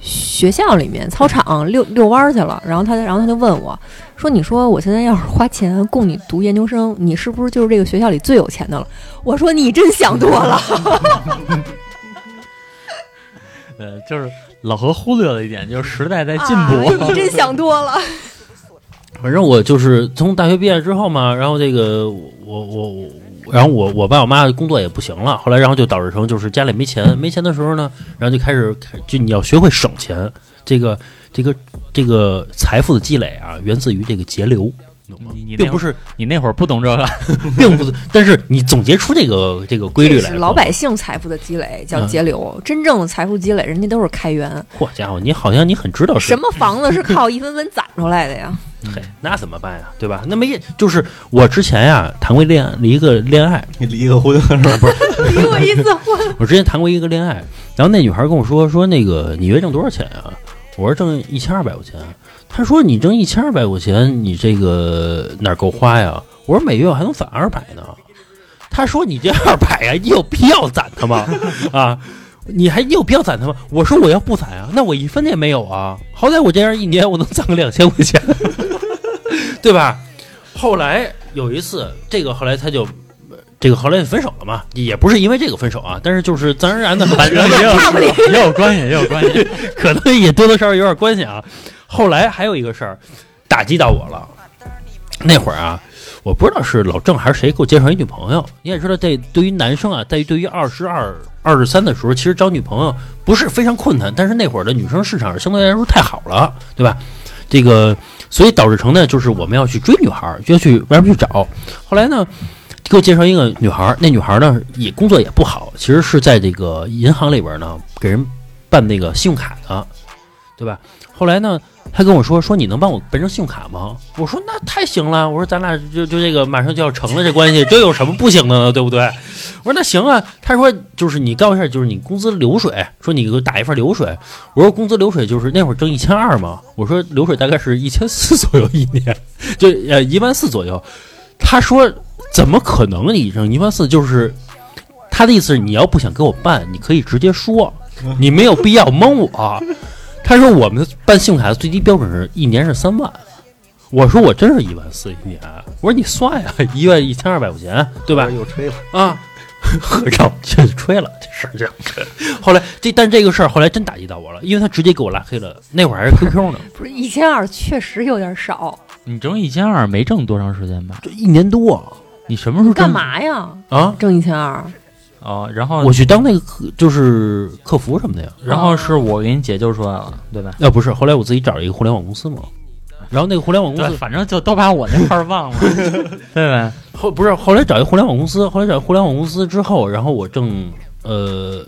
学校里面操场遛遛弯儿去了。然后他，然后他就问我说：“你说我现在要是花钱供你读研究生，你是不是就是这个学校里最有钱的了？”我说：“你真想多了。<laughs> 呃，就是老何忽略了一点，就是时代在进啊步。<laughs> 你真想多了。<laughs> 反正我就是从大学毕业之后嘛，然后这个我我我，然后我我爸我妈工作也不行了，后来然后就导致成就是家里没钱，没钱的时候呢，然后就开始开就你要学会省钱，这个这个这个财富的积累啊，源自于这个节流，懂吗你你并不是你那会儿不懂这个，<laughs> 并不是，但是你总结出这个这个规律来老百姓财富的积累叫嗯节流，真正的财富积累，人家都是开源。嚯家伙，你好像你很知道什么房子是靠一分分攒出来的呀？<laughs> 嘿，那怎么办呀？对吧？那没就是我之前呀谈过恋离一个恋爱，你离个婚是吧？<laughs> 离过一次婚，我之前谈过一个恋爱，然后那女孩跟我说说那个你月挣多少钱啊？我说挣一千二百块钱。她说你挣一千二百块钱，你这个哪够花呀？我说每月我还能攒二百呢。他说你这二百呀，你有必要攒它吗？啊，你还你有必要攒它吗？我说我要不攒啊，那我一分也没有啊。好歹我这样一年我能攒个两千块钱，<laughs> 对吧？后来有一次，这个后来他就。这个后来分手了嘛，也不是因为这个分手啊，但是就是自然而然的，<laughs> 反正也有也有关系，也有关系。<laughs> 可能也多多少少有点关系啊。后来还有一个事儿打击到我了，那会儿啊，我不知道是老郑还是谁给我介绍一女朋友。你也知道，这对于男生啊，在于对于二十二、二十三的时候，其实找女朋友不是非常困难，但是那会儿的女生市场相对来说太好了，对吧？这个，所以导致成呢，就是我们要去追女孩，就要去外边去找。后来呢，给我介绍一个女孩，那女孩呢也工作也不好，其实是在这个银行里边呢给人办那个信用卡的，对吧？后来呢，他跟我说说你能帮我办张信用卡吗？我说那太行了，我说咱俩就就这个马上就要成了这关系，这有什么不行的呢？对不对？我说那行啊。他说就是你告诉一下，就是你工资流水，说你给我打一份流水。我说工资流水就是那会儿挣一千二嘛，我说流水大概是一千四 <laughs> 左右一年，就呃一万四左右。他说怎么可能你挣一万四？就是他的意思是你要不想给我办，你可以直接说，你没有必要蒙我。他说我们办信用卡的最低标准是一年是三万。我说我真是一万四一年。我说你算呀，一万一千二百块钱，对吧？又吹了，啊，<laughs> 合照这吹了，这事儿这样。后来这但这个事儿后来真打击到我了，因为他直接给我拉黑了。那会儿还是 QQ 呢，不是一千二，确实有点少。你挣一千二没挣多长时间吧？这一年多你什么时候干？嘛呀？啊。挣一千二？哦，然后我去当那个客就是客服什么的呀。然后是我给你解救出来了，对吧？啊，不是，后来我自己找了一个互联网公司嘛。然后那个互联网公对，司反正就都把我那块儿忘了，<laughs> 对吧？后不是后来找一个互联网公司，后来找一个互联网公司之后，然后我挣呃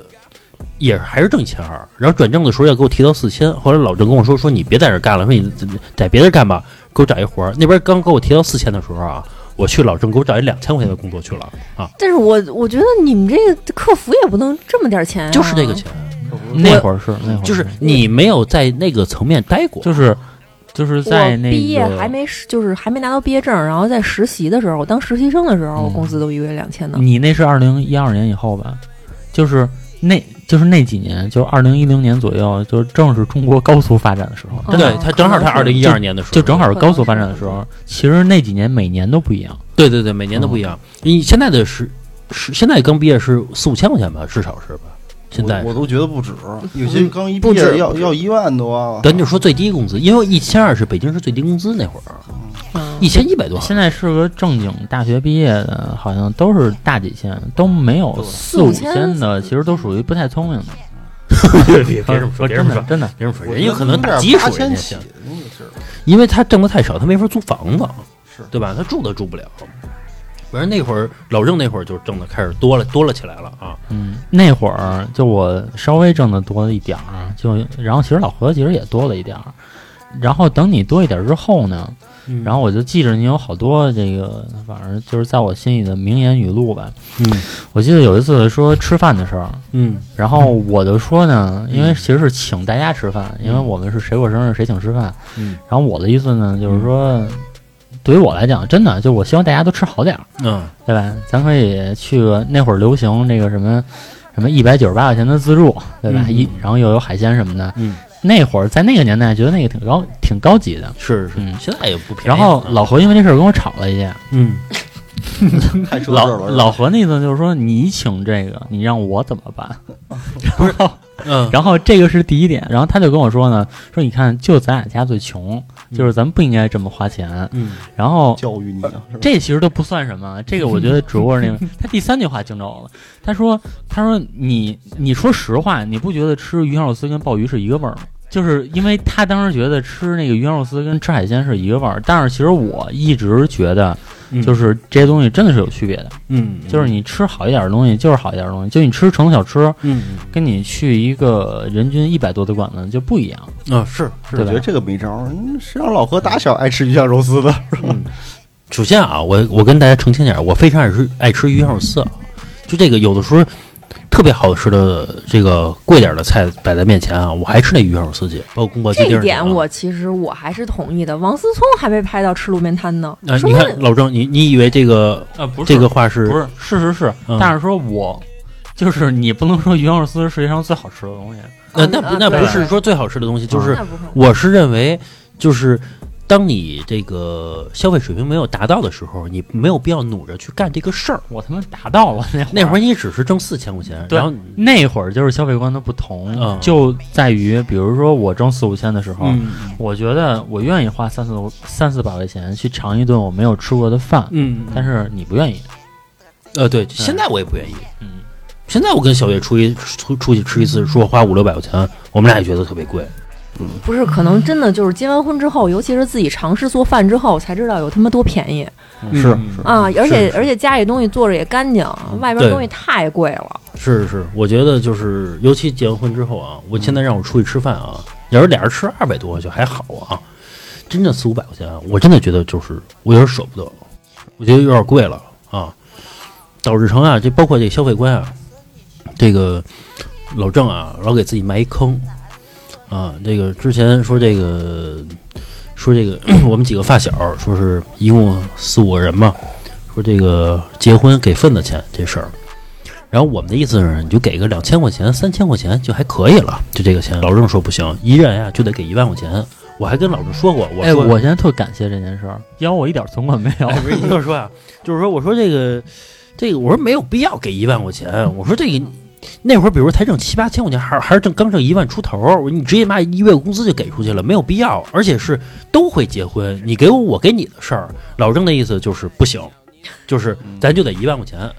也还是挣一千二，然后转正的时候要给我提到四千。后来老郑跟我说说你别在这儿干了，说你在别地儿干吧，给我找一活儿。那边刚给我提到四千的时候啊，我去老郑给我找一两千块钱的工作去了啊，但是我我觉得你们这个客服也不能这么点钱、啊，就是这个钱，那会儿是那会儿就是你没有在那个层面待过，就是就是在那个毕业还没实就是还没拿到毕业证，然后在实习的时候，我当实习生的时候，工资都一个月两千呢。你那是二零一二年以后吧？就是那就是那几年，就二零一零年左右，就正是中国高速发展的时候，嗯对他正好他二零一二年的时候，就正好是高速发展的时候。其实那几年每年都不一样，对对对，每年都不一样。你现在的是是现在刚毕业是四五千块钱吧，至少是吧？现在我我都觉得不止，有些刚一毕不止业要要一万多啊。咱就说最低工资，因为一千二是北京市最低工资那会儿，嗯一千一百多。现在是个正经大学毕业的，好像都是大几千，都没有四五千的，其实都属于不太聪明的。<laughs> 别别别这么说，别这么说，真的真的，别这么说，人有可能打八基础人家行因为他挣的太少，他没法租房子，是对吧？他住都住不了。反正那会儿老郑那会儿就挣的开始多了多了起来了啊。嗯，那会儿就我稍微挣的多了一点儿，就然后其实老何其实也多了一点儿，然后等你多一点儿之后呢，然后我就记着你有好多这个，反正就是在我心里的名言语录吧。嗯我记得有一次说吃饭的事儿，嗯然后我就说呢，因为其实是请大家吃饭，因为我们是谁过生日谁请吃饭。嗯然后我的意思呢，就是说，对于我来讲，真的就我希望大家都吃好点儿，嗯对吧？咱可以去个那会儿流行那个什么什么一百九十八块钱的自助，对吧？嗯一然后又有海鲜什么的。嗯，那会儿在那个年代，觉得那个挺高挺高级的。是是嗯，现在也不便宜。然后老何因为这事儿跟我吵了一架，嗯 <laughs> 老。老何那意思就是说，你请这个，你让我怎么办？然后嗯，然后这个是第一点，然后他就跟我说呢，说你看，就咱俩家最穷，就是咱们不应该这么花钱。嗯然后教育你啊，这其实都不算什么，这个我觉得只不过是那个他第三句话惊着我了。他说：“他说你你说实话，你不觉得吃鱼香肉丝跟鲍鱼是一个味儿吗？就是因为他当时觉得吃那个鱼香肉丝跟吃海鲜是一个味儿，但是其实我一直觉得，嗯就是这些东西真的是有区别的。嗯，就是你吃好一点的东西就是好一点的东西，就你吃城小吃，嗯跟你去一个人均一百多的馆子就不一样。嗯啊是是对我觉得这个没招儿，嗯谁让老何打小爱吃鱼香肉丝的？嗯，首先啊，我我跟大家澄清点儿，我非常爱吃爱吃鱼香肉丝啊，就这个有的时候特别好吃的这个贵点儿的菜摆在面前啊，我还吃那鱼香肉丝去，包括宫保鸡这一丁儿啊点我其实我还是同意的。王思聪还被拍到吃路边摊呢，啊，说你看老郑，你你以为这个啊，不这个话是不是，事实是，嗯但是说我就是你不能说鱼香肉丝是世界上最好吃的东西。呃，那不那不是说最好吃的东西，就是我是认为，就是当你这个消费水平没有达到的时候，你没有必要努着去干这个事儿。我他妈达到了那会儿那会儿你只是挣四千块钱，然后那会儿就是消费观的不同，嗯就在于比如说我挣四五千的时候，嗯我觉得我愿意花三四三四百块钱去尝一顿我没有吃过的饭，嗯，但是你不愿意。呃，对，现在我也不愿意。嗯，现在我跟小月出去出出去吃一次，说花五六百块钱，我们俩也觉得特别贵。不是，可能真的就是结完婚之后，尤其是自己尝试做饭之后，才知道有他妈多便宜是啊！而且而且家里东西做着也干净，外边东西太贵了。是是，我觉得就是，尤其结完婚之后啊，我现在让我出去吃饭啊，要是俩人吃二百多就还好啊，真正四五百块钱啊，我真的觉得就是我有点舍不得，我觉得有点贵了啊。导致成啊，这包括这消费观啊，这个老郑啊，老给自己埋一坑啊。这个之前说这个说这个我们几个发小说是一共四五个人嘛，说这个结婚给份子钱这事儿。然后我们的意思是，你就给个两千块钱、三千块钱就还可以了，就这个钱。老郑说不行，一人呀就得给一万块钱。我还跟老郑说过，我哎，说我现在特感谢这件事儿，<laughs> 因为我一点存款没有。哎，不是，你听我说啊，就是说，我说这个，这个，我说没有必要给一万块钱。我说这个那会儿，比如才挣七八千块钱，还还是挣刚挣一万出头，你直接把一月工资就给出去了，没有必要。而且是都会结婚，你给我，我给你的事儿。老郑的意思就是不行，就是咱就得一万块钱，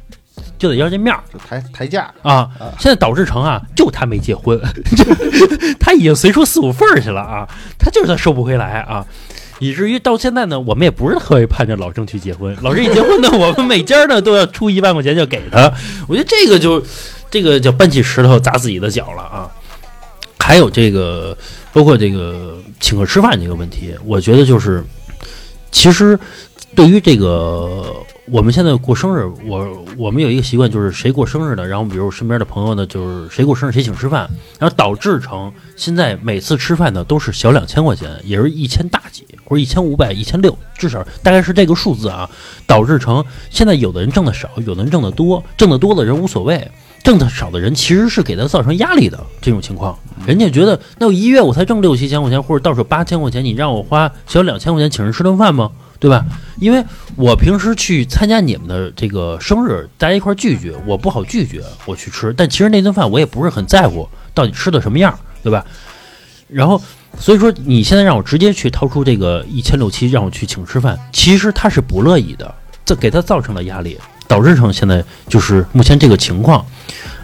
就得要这面儿。就抬抬价，啊，现在导致成啊，就他没结婚，<laughs> 他已经随出四五份儿去了啊，他就是他收不回来啊，以至于到现在呢，我们也不是特别盼着老郑去结婚，老郑一结婚呢，<laughs> 我们每家呢都要出一万块钱就给他，我觉得这个就这个叫搬起石头砸自己的脚了啊。还有这个，包括这个请客吃饭这个问题，我觉得就是，其实对于这个我们现在过生日，我我们有一个习惯，就是谁过生日的，然后比如身边的朋友呢，就是谁过生日谁请吃饭，然后导致成现在每次吃饭呢都是小两千块钱，也是一千大几或者一千五百、一千六，至少大概是这个数字啊，导致成现在有的人挣的少，有的人挣的多，挣得多的人无所谓。挣的少的人其实是给他造成压力的这种情况，人家觉得那我一月我才挣六七千块钱或者到手八千块钱，你让我花小两千块钱请人吃顿饭吗？对吧？因为我平时去参加你们的这个生日，大家一块儿聚聚，我不好拒绝我去吃，但其实那顿饭我也不是很在乎到底吃的什么样，对吧？然后所以说你现在让我直接去掏出这个一千六七让我去请吃饭，其实他是不乐意的，这给他造成了压力，导致成现在就是目前这个情况。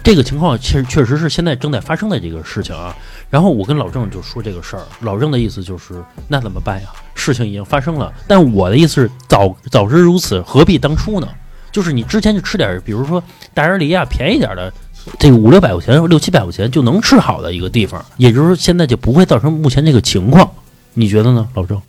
这个情况确确实是现在正在发生的这个事情啊。然后我跟老郑就说这个事儿，老郑的意思就是那怎么办呀？事情已经发生了，但我的意思是早早知如此，何必当初呢？就是你之前就吃点，比如说大人梨啊，便宜点的，这个五六百块钱、六七百块钱就能吃好的一个地方，也就是说现在就不会造成目前这个情况。你觉得呢，老郑？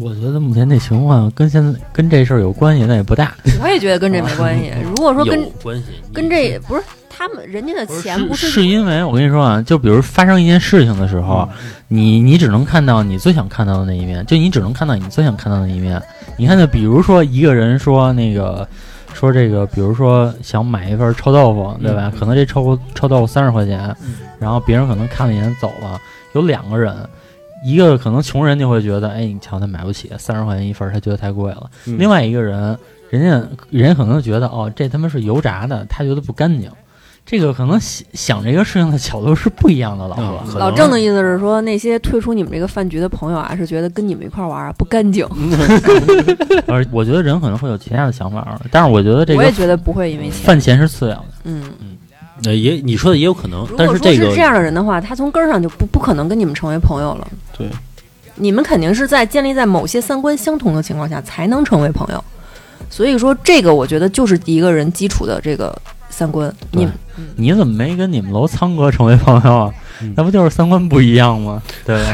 我觉得目前这情况跟现在跟这事儿有关系，那也不大。<laughs> 我也觉得跟这没关系。<laughs> 如果说跟关系，跟这不是他们人家的钱不是是因为我跟你说啊，就比如发生一件事情的时候，你你只能看到你最想看到的那一面，就你只能看到你最想看到的那一面。你看，就比如说一个人说那个说这个，比如说想买一份臭豆腐，对吧？可能这臭臭豆腐三十块钱，然后别人可能看了一眼走了，有两个人。一个可能穷人就会觉得，哎，你瞧他买不起，三十块钱一份儿，他觉得太贵了。嗯另外一个人，人家人家可能觉得，哦，这他妈是油炸的，他觉得不干净。这个可能想想这个事情的角度是不一样的，老嗯哥。老郑的意思是说，那些退出你们这个饭局的朋友啊，是觉得跟你们一块儿玩啊不干净。<laughs> 而我觉得人可能会有其他的想法，但是我觉得这个我也觉得不会因为钱。饭钱是次要的。嗯，呃，也你说的也有可能如，但果说这个是这样的人的话，他从根儿上就不不可能跟你们成为朋友了。对，你们肯定是在建立在某些三观相同的情况下才能成为朋友。所以说，这个我觉得就是一个人基础的这个三观。你你怎么没跟你们楼仓哥成为朋友啊？嗯那不就是三观不一样吗？对，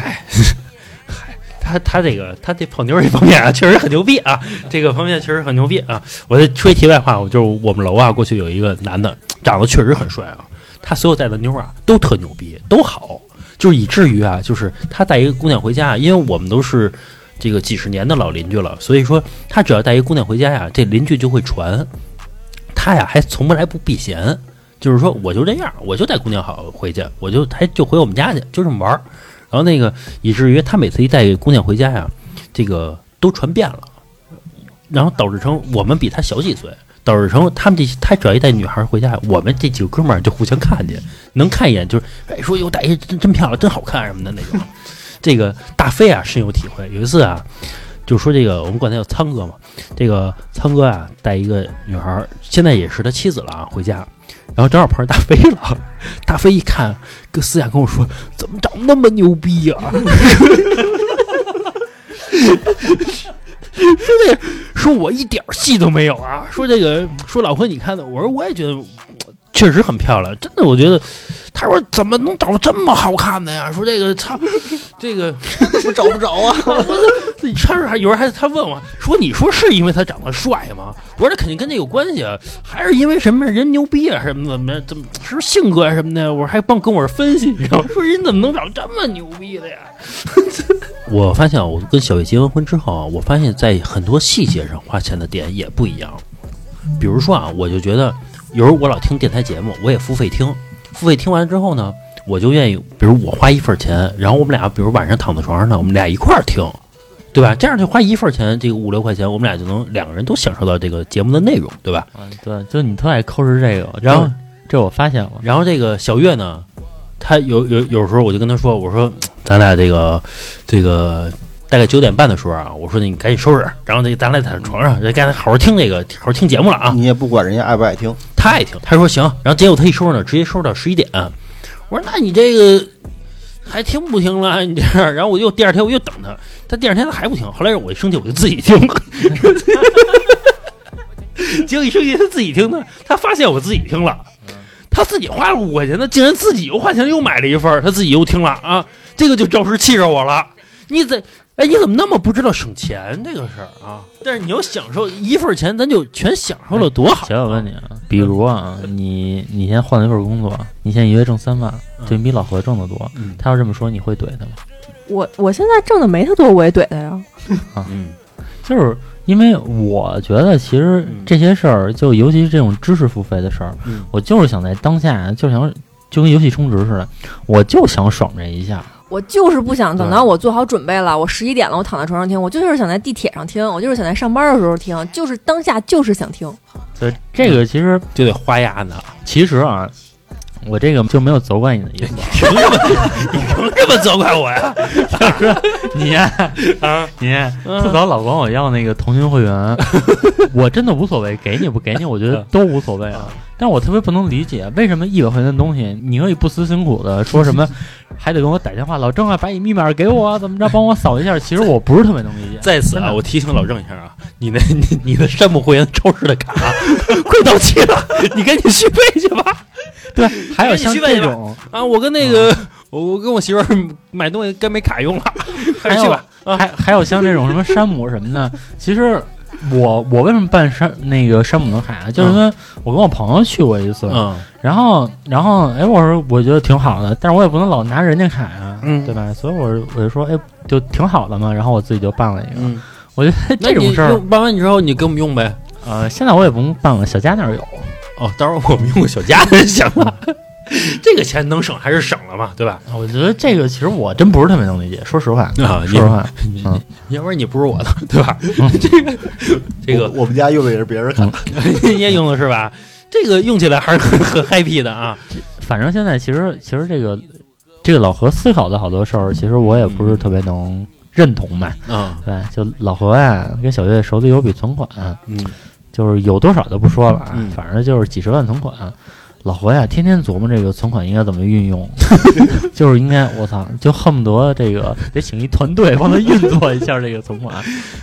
他他这个他这泡妞这方面啊，确实很牛逼啊，这个方面确实很牛逼啊。我再说一题外话，我就是我们楼啊，过去有一个男的，长得确实很帅啊，他所有带的妞啊都特牛逼，都好，就以至于啊，就是他带一个姑娘回家，因为我们都是这个几十年的老邻居了，所以说他只要带一个姑娘回家呀，这邻居就会传，他呀还从不来不避嫌。就是说，我就这样，我就带姑娘好回去，我就还就回我们家去，就这么玩儿。然后那个以至于他每次一带姑娘回家呀，这个都传遍了，然后导致成我们比他小几岁，导致成他们这些他只要一带女孩回家，我们这几个哥们儿就互相看见，能看一眼就是哎说哟带一真真漂亮，真好看什么的那种。<laughs> 这个大飞啊深有体会，有一次啊，就说这个我们管他叫苍哥嘛，这个苍哥啊带一个女孩，现在也是他妻子了啊，回家，然后正好碰上大飞了，<laughs> 大飞一看，跟私下跟我说，怎么长那么牛逼呀、<laughs> <laughs> 说这个说我一点戏都没有啊！说这个说老婆你看的，我说我也觉得确实很漂亮，真的我觉得。他说怎么能找到这么好看的呀？说这个他，这个 <laughs> 怎么找不着啊？你穿着还有人还他问我说你说是因为他长得帅吗？我说这肯定跟这有关系啊，还是因为什么人牛逼啊什么怎么怎么是不是性格啊什么的？我说还帮跟我分析，你知道吗？说人怎么能找这么牛逼的呀？<laughs> 我发现啊我跟小月结完婚之后啊，我发现在很多细节上花钱的点也不一样。比如说啊，我就觉得有时候我老听电台节目，我也付费听，付费听完之后呢，我就愿意，比如我花一份钱，然后我们俩，比如晚上躺在床上呢，我们俩一块儿听，对吧？这样就花一份钱，这个五六块钱，我们俩就能两个人都享受到这个节目的内容，对吧？嗯，对，就你特爱抠是这个，然后这我发现了，然后这个小月呢，她有有有时候我就跟他说，我说 <tsk> 咱俩这个这个大概九点半的时候啊，我说你赶紧收拾，然后这个咱俩在床上，咱该好好听这个好好听节目了啊。你也不管人家爱不爱听，他爱听，他说行，然后结果他一收拾呢，直接收拾到十一点。我说那你这个还听不听了？你这样，然后我又第二天我又等他，他第二天他还不听，后来我一生气我就自己听了，<laughs> 结果一生气他自己听的，他发现我自己听了。他自己花了五块钱，他竟然自己又花钱又买了一份儿，他自己又听了啊！这个就着实气着我了。你怎哎，你怎么那么不知道省钱这个事儿啊？但是你要享受一份钱，咱就全享受了，多好！小我问你啊，比如啊，你你现在换了一份工作，你现在一月挣三万，对你比老何挣得多，嗯他要这么说，你会怼他吗？我我现在挣的没他多，我也怼他呀。啊嗯就是因为我觉得，其实嗯这些事儿，就尤其是这种知识付费的事儿，嗯我就是想在当下，就想就跟游戏充值似的，我就想爽这一下。我就是不想等到我做好准备了，我十一点了，我躺在床上听，我就是想在地铁上听，我就是想在上班的时候听，就是当下就是想听。所以这个其实就得花牙呢。其实啊，我这个就没有责怪你的意思。<laughs> 凭什么？你凭什么责怪我呀？你呀，啊，你呀嗯特早老管我要那个腾讯会员，我真的无所谓，给你不给你，我觉得都无所谓啊。但我特别不能理解，为什么一百块钱的东西，你可以不辞辛苦的说什么，<laughs> 还得跟我打电话，老郑啊，把你密码给我啊，怎么着，帮我扫一下。其实我不是特别能理解。在此啊，我提醒老郑一下啊，你那 <laughs> 你你的山姆会员超市的卡快到期了，你赶紧续费去吧。<laughs> 对，还有像这种，啊，我跟那个我我跟我媳妇儿买东西该没卡用了，<laughs> 还还有是去吧。啊，还还有像这种什么山姆什么的，其实。我我为什么办山那个山姆的卡啊？就是因为我跟我朋友去过一次，嗯然后，然后，哎，我说我觉得挺好的，但是我也不能老拿人家卡呀，嗯对吧？所以我我就说，哎，就挺好的嘛。然后我自己就办了一个。嗯，我觉得 <laughs> 这种事儿，办完你之后你给我们用呗。呃，现在我也不用办了，小佳那儿有。哦，到时候我们用个小家就 <laughs> 行了。这个钱能省还是省了嘛，对吧？我觉得这个其实我真不是特别能理解，说实话，啊，说实话，要不然你不是我的，对吧？嗯这个这个我我们家用的也是别人看，你也用的是吧？这个用起来还是很很 happy 的啊。反正现在其实其实这个这个老何思考的好多事儿，其实我也不是特别能认同吧。嗯对，就老何呀，跟小月手里有笔存款，嗯就是有多少就不说了反正就是几十万存款。老何呀，天天琢磨这个存款应该怎么运用，<laughs> 就是应该我操，就恨不得这个得请一团队帮他运作一下这个存款。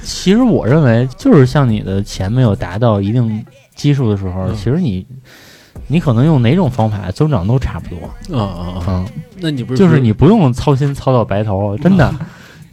其实我认为，就是像你的钱没有达到一定基数的时候，嗯。其实你你可能用哪种方法增长都差不多。嗯嗯嗯，嗯，那你不是就是你不用操心操到白头，真的，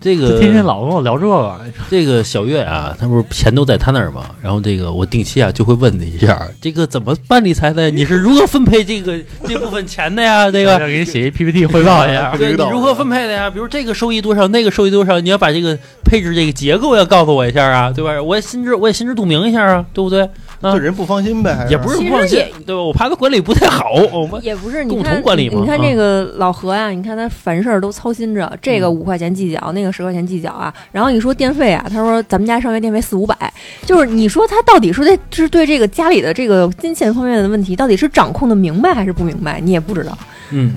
这个天天老跟我聊这个。这个小月啊，他不是钱都在他那儿吗？然后这个我定期啊就会问他一下，这个怎么办理财的？<laughs> 你是如何分配这个 <laughs> 这部分钱的呀？这个要给你写一 PPT 汇报一下。<laughs> 对你如何分配的呀？比如这个收益多少，那个收益多少，你要把这个配置这个结构要告诉我一下啊，对吧？我也心知我也心知肚明一下啊，对不对？啊这人不放心呗，也不是不放心，对吧？我怕他管理不太好，<laughs> 我们也不是，你共同管理嘛啊你看这个老何呀，你看他凡事都操心着，这嗯。个五块钱计较，那个十块钱计较啊。然后一说电费啊，他说咱们家上月电费四五百，就是你说他到底是对是对这个家里的这个金钱方面的问题，到底是掌控的明白还是不明白，你也不知道。嗯，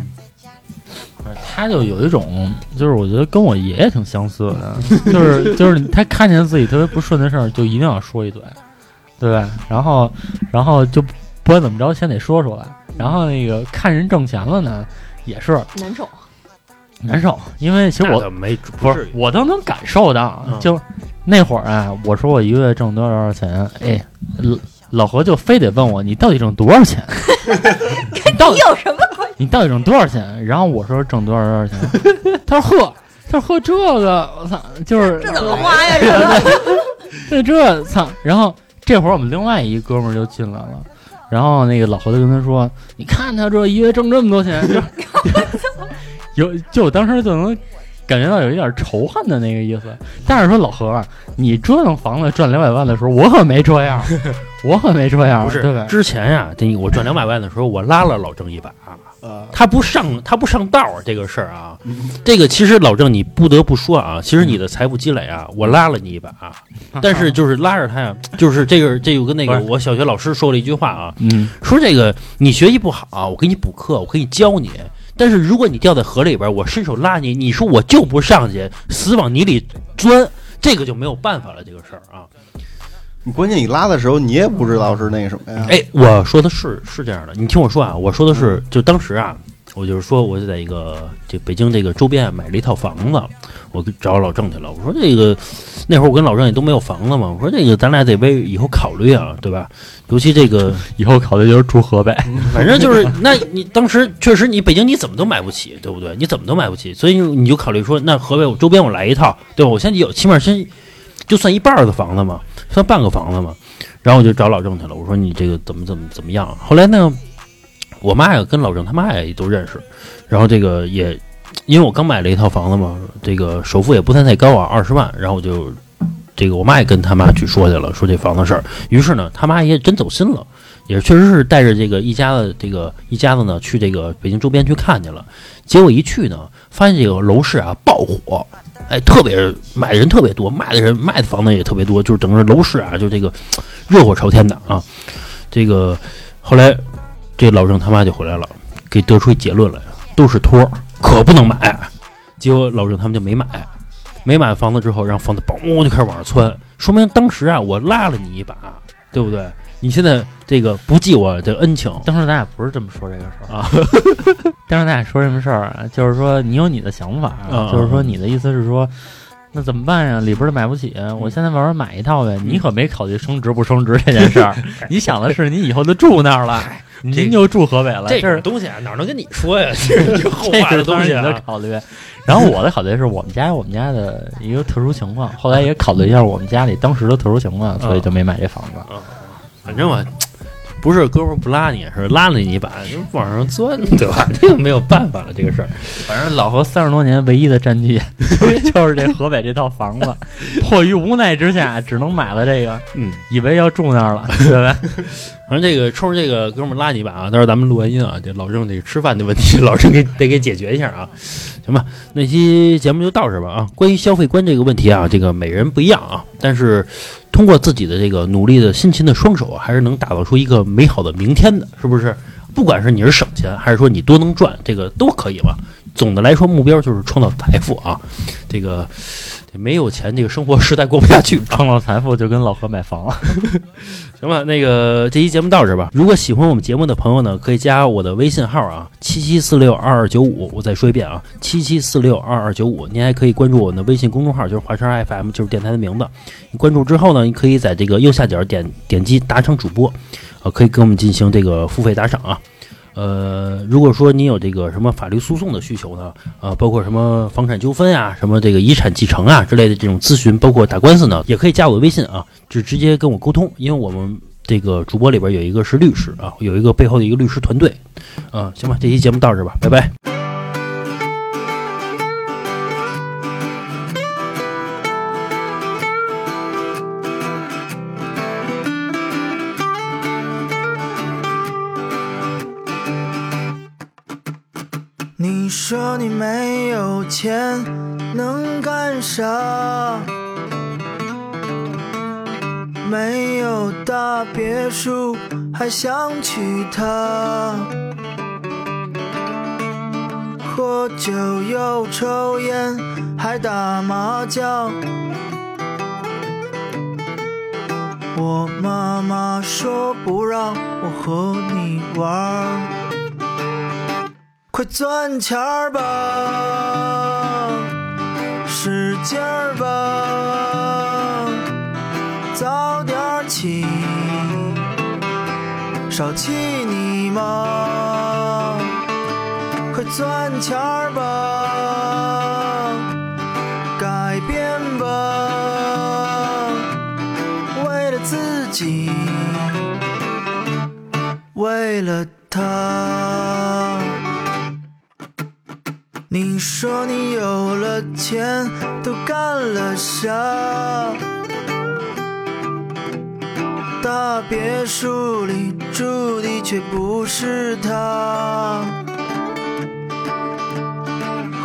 他就有一种，就是我觉得跟我爷爷挺相似的，<laughs> 就是就是他看见自己特别不顺的事儿，就一定要说一嘴，对吧？然后然后就不管怎么着，先得说出来。然后那个看人挣钱了呢，也是难受。难受，因为其实我没不是我都能感受到，嗯就那会儿啊，我说我一个月挣多少多少钱，哎，老老何就非得问我你到底挣多少钱，<laughs> 你到底有什么关系？你到底挣多少钱？然后我说挣多少多少钱，<laughs> 他说呵，他说呵这个，我操，就是这怎么花呀？<laughs> 这这这操！然后这会儿我们另外一哥们儿就进来了，然后那个老何就跟他说：“你看他这一月挣这么多钱，就 <laughs> 有就我当时就能感觉到有一点仇恨的那个意思。但是说老何啊，你折腾房子赚两百万的时候，我可没这样，我可没这样，不是对吧？之前呀，这我赚两百万的时候，我拉了老郑一把，啊，他不上他不上道儿这个事儿啊，这个其实老郑你不得不说啊，其实你的财富积累啊，我拉了你一把，啊。<laughs> 但是就是拉着他呀，<laughs> 就是这个这有个那个我小学老师说了一句话啊，嗯，说这个你学习不好，啊我给你补课，我可以教你。但是如果你掉在河里边，我伸手拉你，你说我就不上去，死往泥里钻，这个就没有办法了，这个事儿啊。你关键你拉的时候你也不知道是那个什么呀？哎，我说的是是这样的，你听我说啊，我说的是，就当时啊，我就是说，我就在一个这北京这个周边啊买了一套房子，我跟找老郑去了。我说这个那会儿我跟老郑也都没有房子嘛，我说这个咱俩得为以后考虑啊，对吧？尤其这个，以后考虑就是住河北，反正就是，那你当时确实你北京你怎么都买不起，对不对？你怎么都买不起，所以你就考虑说，那河北我周边我来一套，对吧？我现在有起码先就算一半儿的房子嘛，算半个房子嘛。然后我就找老郑去了，我说你这个怎么怎么怎么样？后来呢，我妈呀跟老郑他妈也都认识，然后这个也因为我刚买了一套房子嘛，这个首付也不算太高啊，二十万，然后我就这个我妈也跟他妈去说去了，说这房子事儿。于是呢，他妈也真走心了，也确实是带着这个一家子这个一家子呢去这个北京周边去看去了。结果一去呢，发现这个楼市啊爆火，哎，特别买的人特别多，卖的人卖的房子也特别多，就是整个楼市啊，就这个热火朝天的啊。这个后来这老郑他妈就回来了，给得出一结论来，都是托，可不能买。结果老郑他们就没买，没买房子之后，让房子嘣就开始往上窜，说明当时啊我拉了你一把，对不对？你现在这个不记我的恩情，当时咱俩不是这么说这个事儿啊。<laughs> 当时咱俩说什么事儿啊？就是说你有你的想法，嗯就是说你的意思是说，那怎么办呀？里边儿的买不起，我现在慢慢买一套呗。你可没考虑升值不升值这件事儿，<laughs> 你想的是你以后就住那儿了，<laughs> 您就住河北了，这东西啊哪能跟你说呀？这是后这话的东西是当时你的啊。考虑。然后我的考虑是我们家有我们家的一个特殊情况，后来也考虑一下我们家里当时的特殊情况，所以就没买这房子。反正我不是哥们儿不拉你，是拉了你一把，就往上钻，对吧？这个没有办法了，这个事儿。<laughs> 反正老何三十多年唯一的战绩 <laughs> 就是这河北这套房子，迫于无奈之下，只能买了这个，嗯，以为要住那儿了，对吧？<laughs> 反正这个冲着这个哥们儿拉你一把啊，到时候咱们录完音啊，这老郑这个吃饭的问题，老郑给得给解决一下啊，行吧？那期节目就到这儿吧啊。关于消费观这个问题啊，这个每人不一样啊，但是通过自己的这个努力的辛勤的双手，还是能打造出一个美好的明天的，是不是？不管是你是省钱，还是说你多能赚，这个都可以吧。总的来说，目标就是创造财富啊。这个这没有钱，这个生活实在过不下去啊。创造财富就跟老何买房了。<laughs> 行吧，那个这期节目到这儿吧。如果喜欢我们节目的朋友呢，可以加我的微信号啊，七七四六二二九五。我再说一遍啊，七七四六二二九五。您还可以关注我们的微信公众号，就是华山 FM，就是电台的名字。你关注之后呢，你可以在这个右下角点点击达成主播，啊，可以跟我们进行这个付费打赏啊。呃，如果说你有这个什么法律诉讼的需求呢，啊，包括什么房产纠纷啊，什么这个遗产继承啊之类的这种咨询，包括打官司呢，也可以加我的微信啊，就直接跟我沟通，因为我们这个主播里边有一个是律师啊，有一个背后的一个律师团队，啊，行吧，这期节目到这吧，拜拜。你说你没有钱能干啥？没有大别墅还想娶她？喝酒又抽烟，还打麻将。我妈妈说不让我和你玩，快赚钱儿吧，使劲儿吧，早点起，少气你妈，快赚钱儿吧，改变吧。为了自己，为了他。你说你有了钱，都干了啥？大别墅里住的却不是他，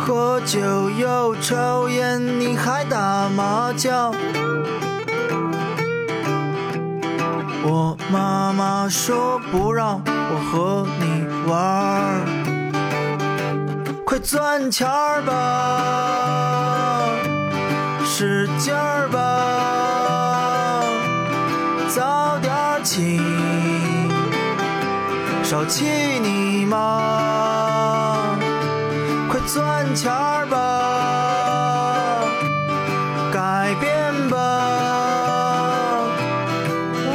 喝酒又抽烟，你还打麻将。我妈妈说不让我和你玩儿，快赚钱儿吧，使劲儿吧，早点儿起，少气你妈，快赚钱儿吧，改变吧。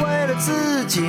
为了自己，